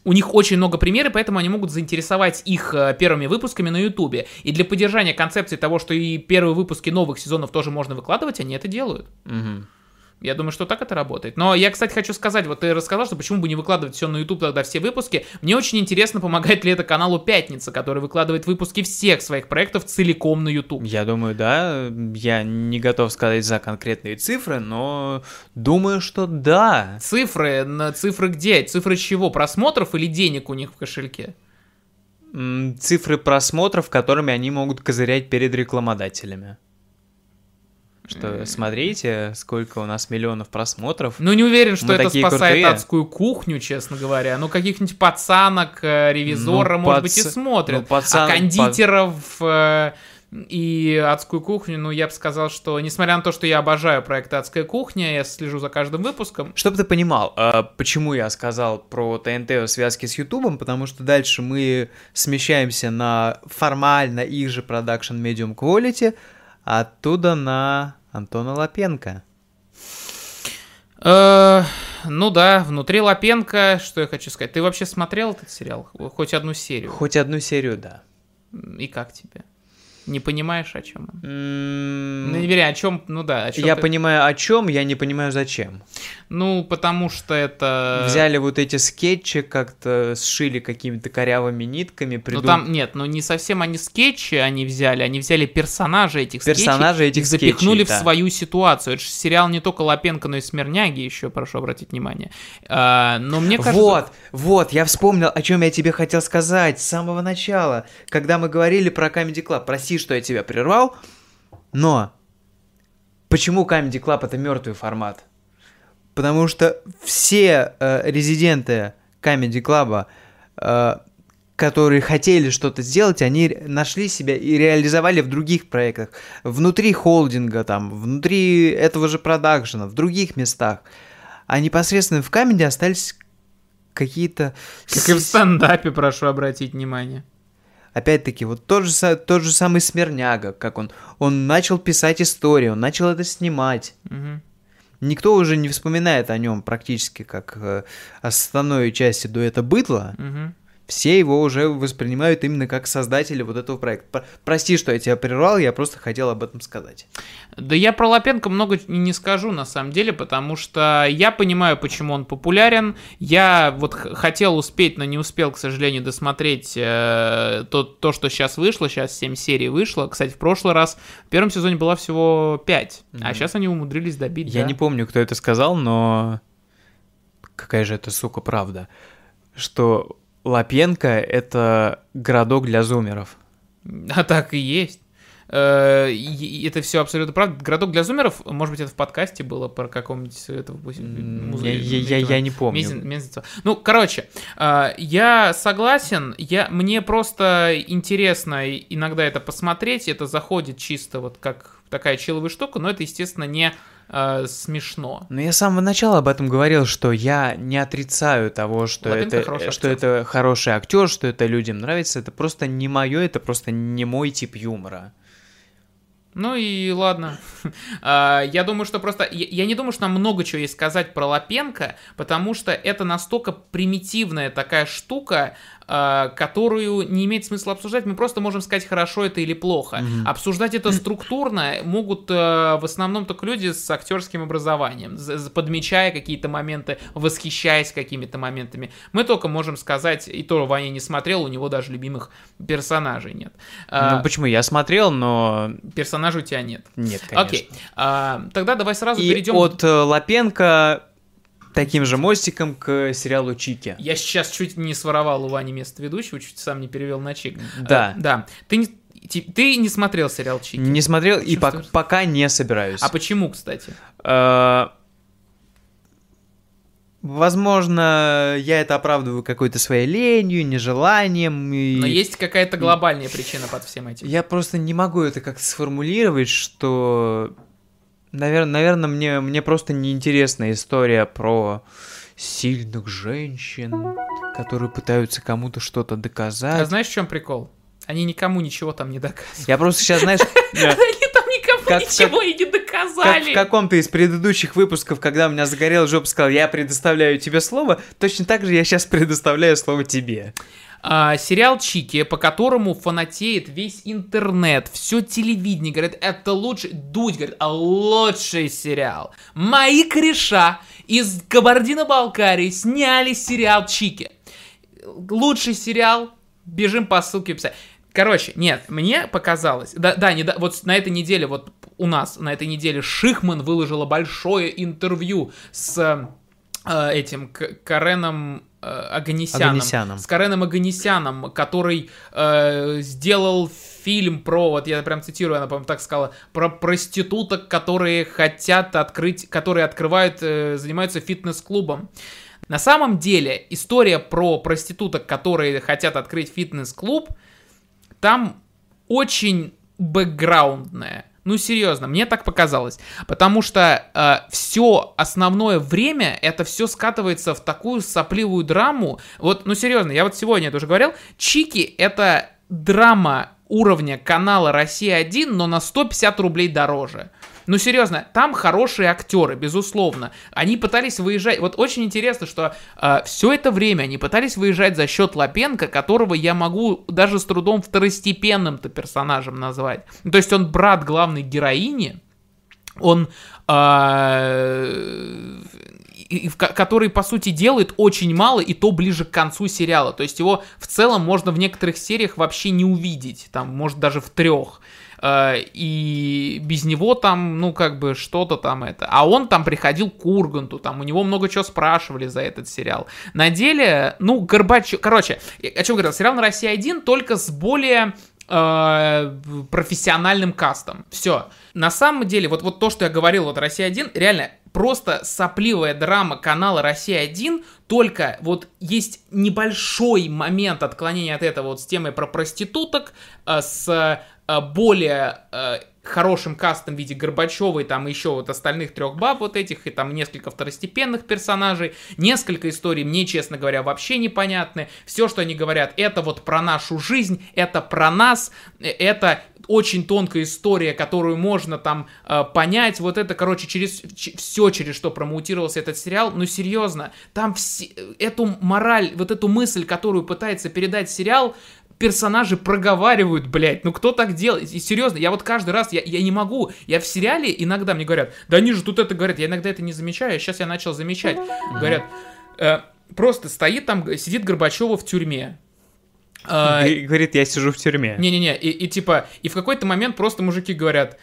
у них очень много премьер, и поэтому они могут заинтересовать их э, первыми выпусками на Ютубе. И для поддержания концепции того, что и первые выпуски новых сезонов тоже можно выкладывать, они это делают.
Мгм.
Я думаю, что так это работает. Но я, кстати, хочу сказать, вот ты рассказал, что почему бы не выкладывать все на YouTube тогда все выпуски. Мне очень интересно, помогает ли это каналу Пятница, который выкладывает выпуски всех своих проектов целиком на YouTube.
Я думаю, да. Я не готов сказать за конкретные цифры, но думаю, что да.
Цифры, на цифры где? Цифры чего? Просмотров или денег у них в кошельке?
Цифры просмотров, которыми они могут козырять перед рекламодателями. Что, смотрите, сколько у нас миллионов просмотров.
Ну, не уверен, что
Мы
это спасает
крутые.
адскую кухню, честно говоря. Ну, каких-нибудь пацанок, э, ревизора,
Ну,
может быть, и
пац-
смотрят.
ну, пацан-
а кондитеров э, и адскую кухню, ну, я бы сказал, что, несмотря на то, что я обожаю проект «Адская кухня», я слежу за каждым выпуском,
Чтобы ты понимал, а, почему я сказал про ТНТ в связке с Ютубом, потому что дальше мы смещаемся на формально их же продакшн Medium Quality, оттуда на Антона Лапенко.
Э, ну да, внутри Лапенко, что я хочу сказать. Ты вообще смотрел этот сериал? Хоть одну серию?
Хоть одну серию, да.
И как тебе? Не понимаешь, о чем он?
М,
Ну, не веря, о чем, ну да, о чем
Я
ты-
понимаю, о чем, я не понимаю, зачем.
Ну, потому что это...
Взяли вот эти скетчи, как-то сшили какими-то корявыми нитками,
Ну
придум-
там, нет, ну не совсем они скетчи они взяли, они взяли персонажей этих
Персонажей
скетчей
этих
и запихнули
скетчей,
в
да.
свою ситуацию. Это же сериал не только Лапенко, но и Смирняги еще, прошу обратить внимание. А, но мне кажется...
Вот, вот, я вспомнил, о чем я тебе хотел сказать с самого начала, когда мы говорили про Comedy Club. Прости, что я тебя прервал, но почему Comedy Club это мертвый формат? Потому что все э, резиденты Comedy Club, э, которые хотели что-то сделать, они нашли себя и реализовали в других проектах, внутри холдинга, там, внутри этого же продакшена, в других местах. А непосредственно в Камеди остались какие-то...
Как и в стендапе, прошу обратить внимание.
Опять-таки, вот тот же, тот же самый Смирняга, как он, он начал писать историю, он начал это снимать.
Мгм.
Никто уже не вспоминает о нем практически как э, основной части до это быдло. Все его уже воспринимают именно как создателя вот этого проекта. Про- Прости, что я тебя прервал, я просто хотел об этом сказать.
Да я про Лапенко много не скажу на самом деле, потому что я понимаю, почему он популярен. Я вот хотел успеть, но не успел, к сожалению, досмотреть э, то, то, что сейчас вышло. Сейчас 7 серий вышло. Кстати, в прошлый раз в первом сезоне было всего 5, а
Мгм.
сейчас они умудрились добить.
Я
да.
не помню, кто это сказал, но какая же это, сука, правда, что Лапенко — это городок для зумеров.
А так и есть. Э, Это все абсолютно правда. Городок для зумеров, может быть, это в подкасте было про каком-нибудь этого пусть,
М,
музы-
Я, я- я- не помню.
Мезен- Мезенцева. Ну, короче, э, я согласен, я, мне просто интересно иногда это посмотреть, это заходит чисто вот как такая чиловая штука, но это, естественно, не э, смешно.
Но я с самого начала об этом говорил, что я не отрицаю того, что,
Лапенко
это,
хороший
что
актер.
это хороший актер, что это людям нравится. Это просто не мое, это просто не мой тип юмора.
Ну и ладно. А, Я думаю, что просто... Я не думаю, что нам много чего есть сказать про Лапенко, потому что это настолько примитивная такая штука, которую не имеет смысла обсуждать. Мы просто можем сказать, хорошо это или плохо.
Мгм.
Обсуждать это структурно могут э, в основном только люди с актерским образованием, подмечая какие-то моменты, восхищаясь какими-то моментами. Мы только можем сказать, и то Ваня не смотрел, у него даже любимых персонажей нет. А,
Ну почему? Я смотрел, но
Персонажей у тебя нет.
нет, конечно.
Окей. А, тогда давай сразу
И
перейдем.
от э, Лапенко таким же мостиком к сериалу Чики.
Я сейчас чуть не своровал у Вани место ведущего, чуть сам не перевел на чик.
Да.
Э, да. Ты не, ты не смотрел сериал Чики.
Не смотрел и
Чувствуешь?
пока не собираюсь.
А почему, кстати?
Э, Возможно, я это оправдываю какой-то своей ленью, нежеланием. И...
Но есть какая-то глобальная причина под всем этим.
Я просто не могу это как-то сформулировать, что, наверное, наверное мне, мне просто неинтересна история про сильных женщин, которые пытаются кому-то что-то
А
доказать.
знаешь, в чем прикол? Они никому ничего там не доказывают.
Я просто сейчас, знаешь, э,
Они там никому
Как-
ничего и не
как
доказали.
в каком-то из предыдущих выпусков, когда у меня загорел жопа, сказал, я предоставляю тебе слово, точно так же я сейчас предоставляю слово тебе.
А, сериал Чики, по которому фанатеет весь интернет, все телевидение, говорят, это лучший, Дудь говорит, а лучший сериал. Мои кореша из Кабардино-Балкарии сняли сериал Чики. Лучший сериал, бежим по ссылке в. Короче, нет, мне показалось, да, да, не, да, вот на этой неделе, вот у нас на этой неделе Шихман выложила большое интервью с этим К- Кареном э, Аганесяном, с Кареном Аганесяном, который э, сделал фильм про, вот я прям цитирую, она, по-моему, так сказала, про проституток, которые хотят открыть, которые открывают, э, занимаются фитнес-клубом. На самом деле, история про проституток, которые хотят открыть фитнес-клуб, там очень бэкграундная. Ну, серьезно, мне так показалось. Потому что все основное время это все скатывается в такую сопливую драму. Вот, ну, серьезно, я вот сегодня это уже говорил. Чики это драма уровня канала Россия 1, но на 150 рублей дороже. Ну, серьезно, там хорошие актеры, безусловно. Они пытались выезжать. Вот очень интересно, что э, все это время они пытались выезжать за счет Лапенко, которого я могу даже с трудом второстепенным-то персонажем назвать. То есть он брат главной героини, он э, который, по сути, делает очень мало, и то ближе к концу сериала. То есть его в целом можно в некоторых сериях вообще не увидеть, там, может, даже в трех. Э, и без него там, ну, как бы, что-то там это. А он там приходил к Урганту, там у него много чего спрашивали за этот сериал. На деле, ну, Горбачев... Короче, о чем говорил, сериал на России 1 только с более э, профессиональным кастом. Все. На самом деле, вот, вот то, что я говорил, вот Россия 1, реально, просто сопливая драма канала «Россия-1», только вот есть небольшой момент отклонения от этого вот с темой про проституток, э, с более э, хорошим кастом в виде Горбачевой, там еще вот остальных трех баб вот этих, и там несколько второстепенных персонажей, несколько историй мне, честно говоря, вообще непонятны. Все, что они говорят, это вот про нашу жизнь, это про нас, это очень тонкая история, которую можно там э, понять. Вот это, короче, через все, через что промоутировался этот сериал. Ну, серьезно, там все, эту мораль, вот эту мысль, которую пытается передать сериал, персонажи проговаривают, блядь, ну кто так делает? И серьезно, я вот каждый раз, я, я не могу, я в сериале иногда мне говорят, да они же тут это говорят, я иногда это не замечаю, а сейчас я начал замечать. Говорят, э, просто стоит там, сидит Горбачева в тюрьме,
а, говорит, я сижу в тюрьме.
Не-не-не, и, и типа, и в какой-то момент просто мужики говорят,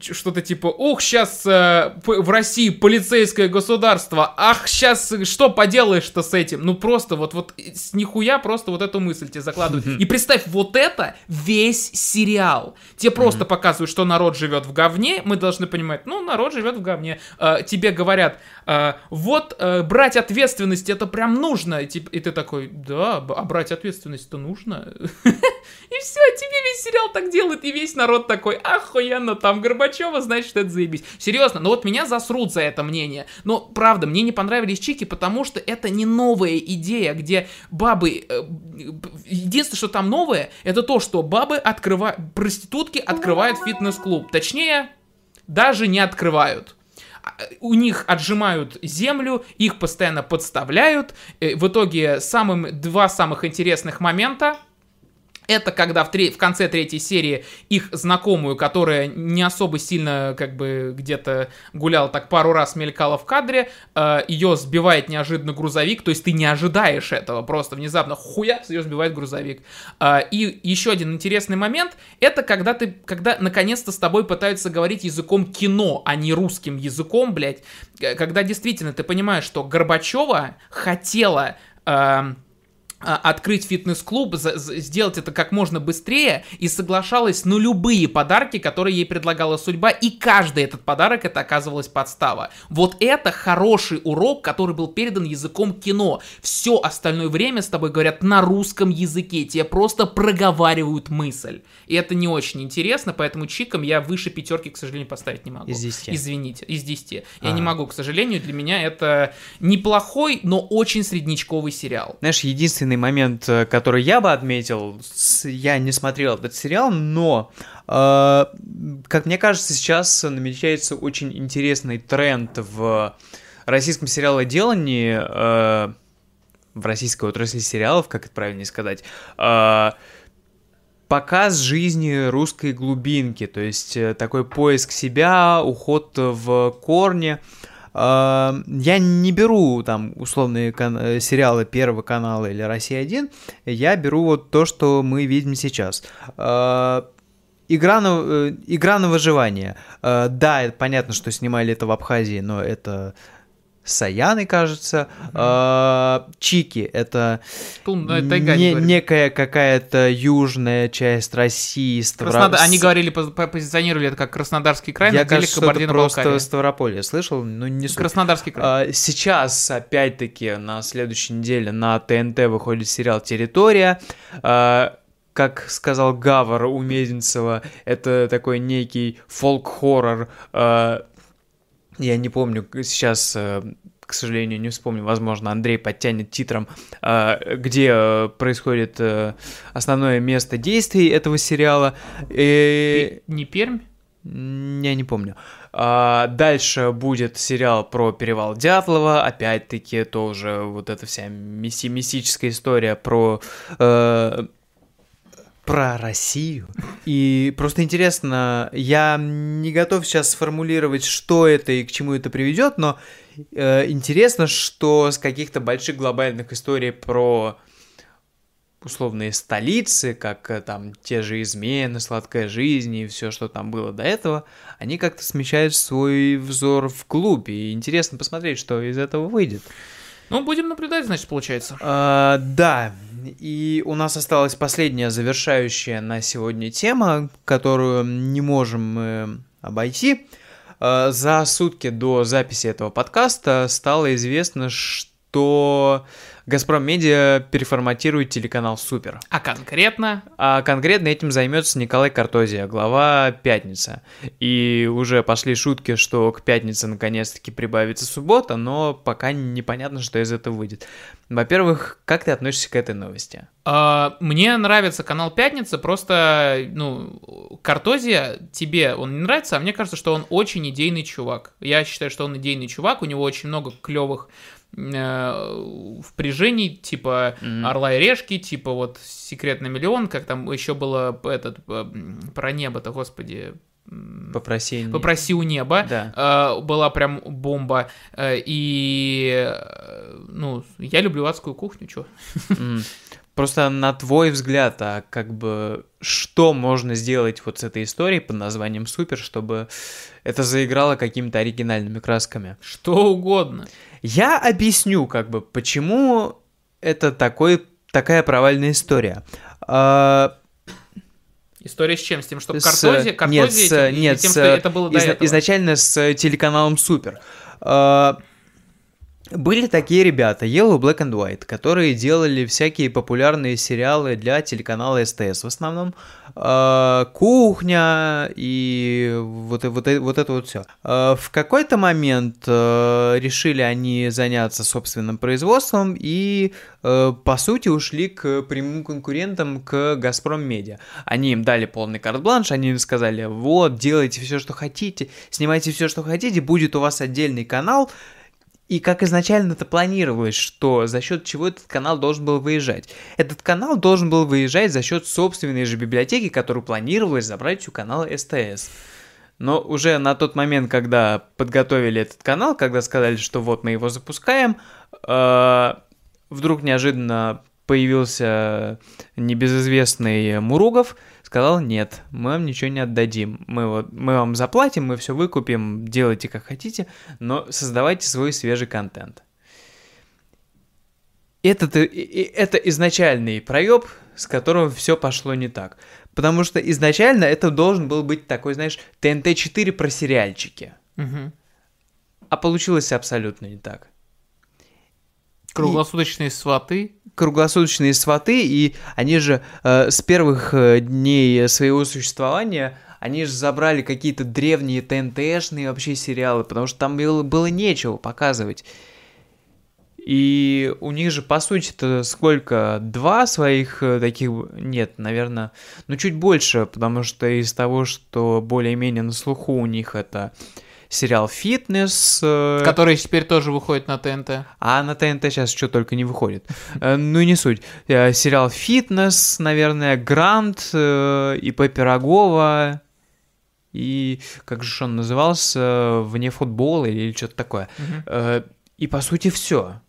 что-то типа, ух, сейчас э, в России полицейское государство, ах, сейчас что поделаешь-то с этим? Ну просто вот, вот с нихуя просто вот эту мысль тебе закладывают. И представь, вот это весь сериал. Тебе просто показывают, что народ живет в говне, мы должны понимать, ну, народ живет в говне. Э, тебе говорят, э, вот э, брать ответственность это прям нужно. И, и ты такой, да, а брать ответственность-то нужно. И все, тебе весь сериал так делает, и весь народ такой, охуенно, там Горбачева, значит, это заебись. Серьезно, но вот меня засрут за это мнение. Но, правда, мне не понравились чики, потому что это не новая идея, где бабы... Э, единственное, что там новое, это то, что бабы открывают... Проститутки открывают фитнес-клуб. Точнее, даже не открывают у них отжимают землю, их постоянно подставляют. Э, в итоге самым, два самых интересных момента это когда в, тре- в конце третьей серии их знакомую, которая не особо сильно как бы где-то гуляла, так пару раз мелькала в кадре, э, ее сбивает неожиданно грузовик, то есть ты не ожидаешь этого, просто внезапно хуя ее сбивает грузовик. Э, и еще один интересный момент, это когда ты, когда наконец-то с тобой пытаются говорить языком кино, а не русским языком, блядь, когда действительно ты понимаешь, что Горбачева хотела... Э, открыть фитнес-клуб, сделать это как можно быстрее и соглашалась на любые подарки, которые ей предлагала судьба, и каждый этот подарок это оказывалась подстава. Вот это хороший урок, который был передан языком кино. Все остальное время с тобой говорят на русском языке, тебе просто проговаривают мысль. И это не очень интересно, поэтому чиком я выше пятерки, к сожалению, поставить не могу.
Из 10.
Извините, из 10. Я а. не могу, к сожалению, для меня это неплохой, но очень среднячковый сериал.
Знаешь, единственный единственный момент, э, который я бы отметил, я не смотрел этот сериал, но, э, как мне кажется, сейчас намечается очень интересный тренд в российском сериалоделании, э, в российской отрасли сериалов, как это правильнее сказать, э, показ жизни русской глубинки, то есть э, такой поиск себя, уход в корни, я не беру там условные кан- э, сериалы Первого канала или Россия-1, я беру вот то, что мы видим сейчас. Игра на, э, игра на выживание. Да, понятно, что снимали это в Абхазии, но это Саяны, кажется. Mm-hmm. Чики это,
Тун, ну,
не, некая какая-то южная часть России.
Ставро... Они говорили, позиционировали это как Краснодарский край,
Я, кажется, кабардино просто Ставрополье слышал, но не
суть. Краснодарский край.
А, сейчас, опять-таки, на следующей неделе на ТНТ выходит сериал «Территория». А, как сказал Гавар у Мезенцева, это такой некий фолк-хоррор а, я не помню сейчас, э, к сожалению, не вспомню, возможно, Андрей подтянет титром, э, где э, происходит основное место действий этого сериала.
И... Не Пермь?
Я не помню. А, дальше будет сериал про перевал Дятлова. Опять-таки тоже вот эта вся мисси- мистическая история про э, про Россию. И просто интересно, я не готов сейчас сформулировать, что это и к чему это приведет, но э, интересно, что с каких-то больших глобальных историй про условные столицы, как э, там те же измены, сладкая жизнь и все, что там было до этого, они как-то смещают свой взор в клуб. И интересно посмотреть, что из этого выйдет.
Ну, будем наблюдать, значит, получается.
А, да, и у нас осталась последняя завершающая на сегодня тема, которую не можем мы обойти. А, За сутки до записи этого подкаста стало известно, что Газпром Медиа переформатирует телеканал Супер.
А конкретно
А конкретно этим займется Николай Картозия, глава Пятница. И уже пошли шутки, что к пятнице наконец-таки прибавится суббота, но пока непонятно, что из этого выйдет. Во-первых, как ты относишься к этой новости?
А, Мне нравится канал Пятница, просто, ну, Картозия, тебе он не нравится, а мне кажется, что он очень идейный чувак. Я считаю, что он идейный чувак, у него очень много клевых впряжений, типа
Мгм.
Орла и Решки, типа вот Секрет на миллион, как там еще было этот, э, про небо-то, господи,
Попроси...
попроси у неба.
Да.
Э, была прям бомба. Э, И, э, ну, я люблю адскую кухню, чё.
М. Просто на твой взгляд, а как бы что можно сделать вот с этой историей под названием Супер, чтобы это заиграло какими-то оригинальными красками?
Что угодно.
Я объясню, как бы, почему это такой, такая провальная история. А,
История с чем? С тем, что
с-
Картози, Картози
нет, с,
этим, или
нет,
тем,
с-
что это было до
изна-
этого?
изначально с телеканалом Супер. А, Были такие ребята, Yellow Black and White, которые делали всякие популярные сериалы для телеканала СТС в основном. А, Кухня и вот, вот, вот это вот все. В какой-то момент э, решили они заняться собственным производством и, э, по сути, ушли к прямым конкурентам, к Газпром Медиа. Они им дали полный карт-бланш, они им сказали, вот, делайте все, что хотите, снимайте все, что хотите, будет у вас отдельный канал, и как изначально это планировалось, что за счет чего этот канал должен был выезжать. Этот канал должен был выезжать за счет собственной же библиотеки, которую планировалось забрать у канала СТС. Но уже на тот момент, когда подготовили этот канал, когда сказали, что вот мы его запускаем, э, вдруг неожиданно появился небезызвестный Муругов, сказал, нет, мы вам ничего не отдадим, мы, вот, мы вам заплатим, мы все выкупим, делайте как хотите, но создавайте свой свежий контент. Это, это изначальный проеб, с которым все пошло не так. Потому что изначально это должен был быть такой, знаешь, ТНТ-4 про сериальчики.
Мгм.
А получилось абсолютно не так.
Круглосуточные сваты.
Круглосуточные сваты, и они же э, с первых э, дней своего существования, они же забрали какие-то древние ТНТшные вообще сериалы, потому что там было, было нечего показывать. И у них же, по сути-то, сколько? Два своих э, таких... Нет, наверное, ну чуть больше, потому что из того, что более-менее на слуху у них это сериал «Фитнес», э,
Который теперь тоже выходит на ТНТ.
а на ТНТ сейчас что только не выходит. Э, Ну, не суть. Э, Сериал «Фитнес», наверное, «Грант», ИП Пирогова и, как же он назывался, «Вне футбола» или что-то такое. И, по сути, все.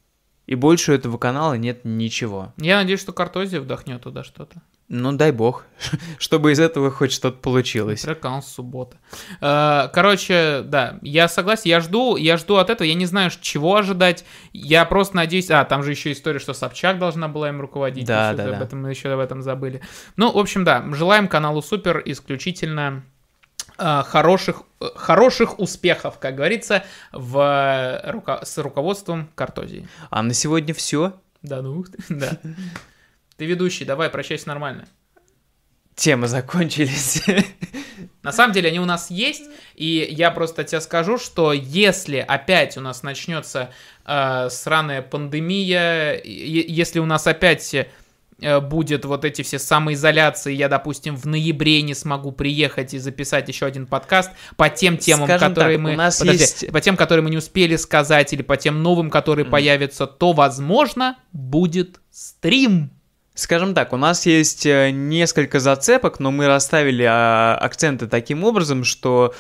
И больше у этого канала нет ничего.
Я надеюсь, что Картозия вдохнет туда что-то.
Ну, дай бог, чтобы из этого хоть что-то получилось.
Канал суббота. Э, Короче, да, я согласен, я жду, я жду от этого, я не знаю, чего ожидать. Я просто надеюсь, а, там же еще история, что Собчак должна была им руководить.
Да,
еще
да,
об
да.
этом мы еще об этом забыли. Ну, в общем, да, желаем каналу Супер исключительно э, хороших, э, хороших успехов, как говорится, в, с руководством Картозии.
А на сегодня все.
Да, ну, да. Ты ведущий, давай, прощайся нормально.
Темы закончились.
На самом деле они у нас есть, и я просто тебе скажу, что если опять у нас начнется э, сраная пандемия, если у нас опять э, будет вот эти все самоизоляции, я, допустим, в ноябре не смогу приехать и записать еще один подкаст по тем темам,
Скажем
которые
так,
мы...
у нас
Подожди,
есть-
по тем, которые мы не успели сказать, или по тем новым, которые
Мгм.
появятся, то, возможно, будет стрим.
Скажем так, у нас есть э, несколько зацепок, но мы расставили а, акценты таким образом, что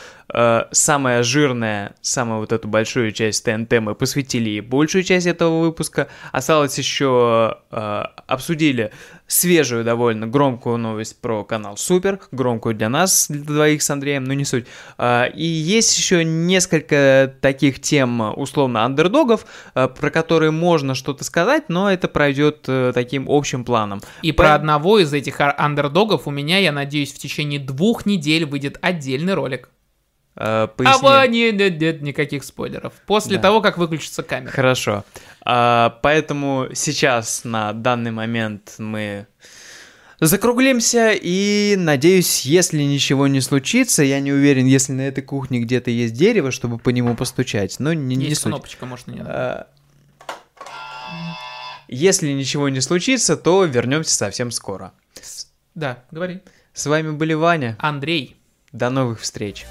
самая жирная, самую вот эту большую часть ТНТ мы посвятили ей большую часть этого выпуска. Осталось еще э, обсудили свежую довольно громкую новость про канал Супер, громкую для нас, для двоих с Андреем, но не суть. А, и есть еще несколько таких тем, условно, андердогов, э, про которые можно что-то сказать, но это пройдет э, таким общим планом.
И
Пон-
про одного из этих андердогов у меня, я надеюсь, в течение двух недель выйдет отдельный ролик.
Э,
А
поясни.
во- не- нет, нет никаких спойлеров. После
Да.
того, как выключится камера.
Хорошо. А, поэтому сейчас, на данный момент, мы закруглимся и, надеюсь, если ничего не случится, я не уверен, если на этой кухне где-то есть дерево, чтобы по нему постучать, но не, не
Есть
суть.
кнопочка, может, не надо.
А, Если ничего не случится, то вернемся совсем скоро.
Да, говори.
С вами были Ваня.
Андрей.
До новых встреч.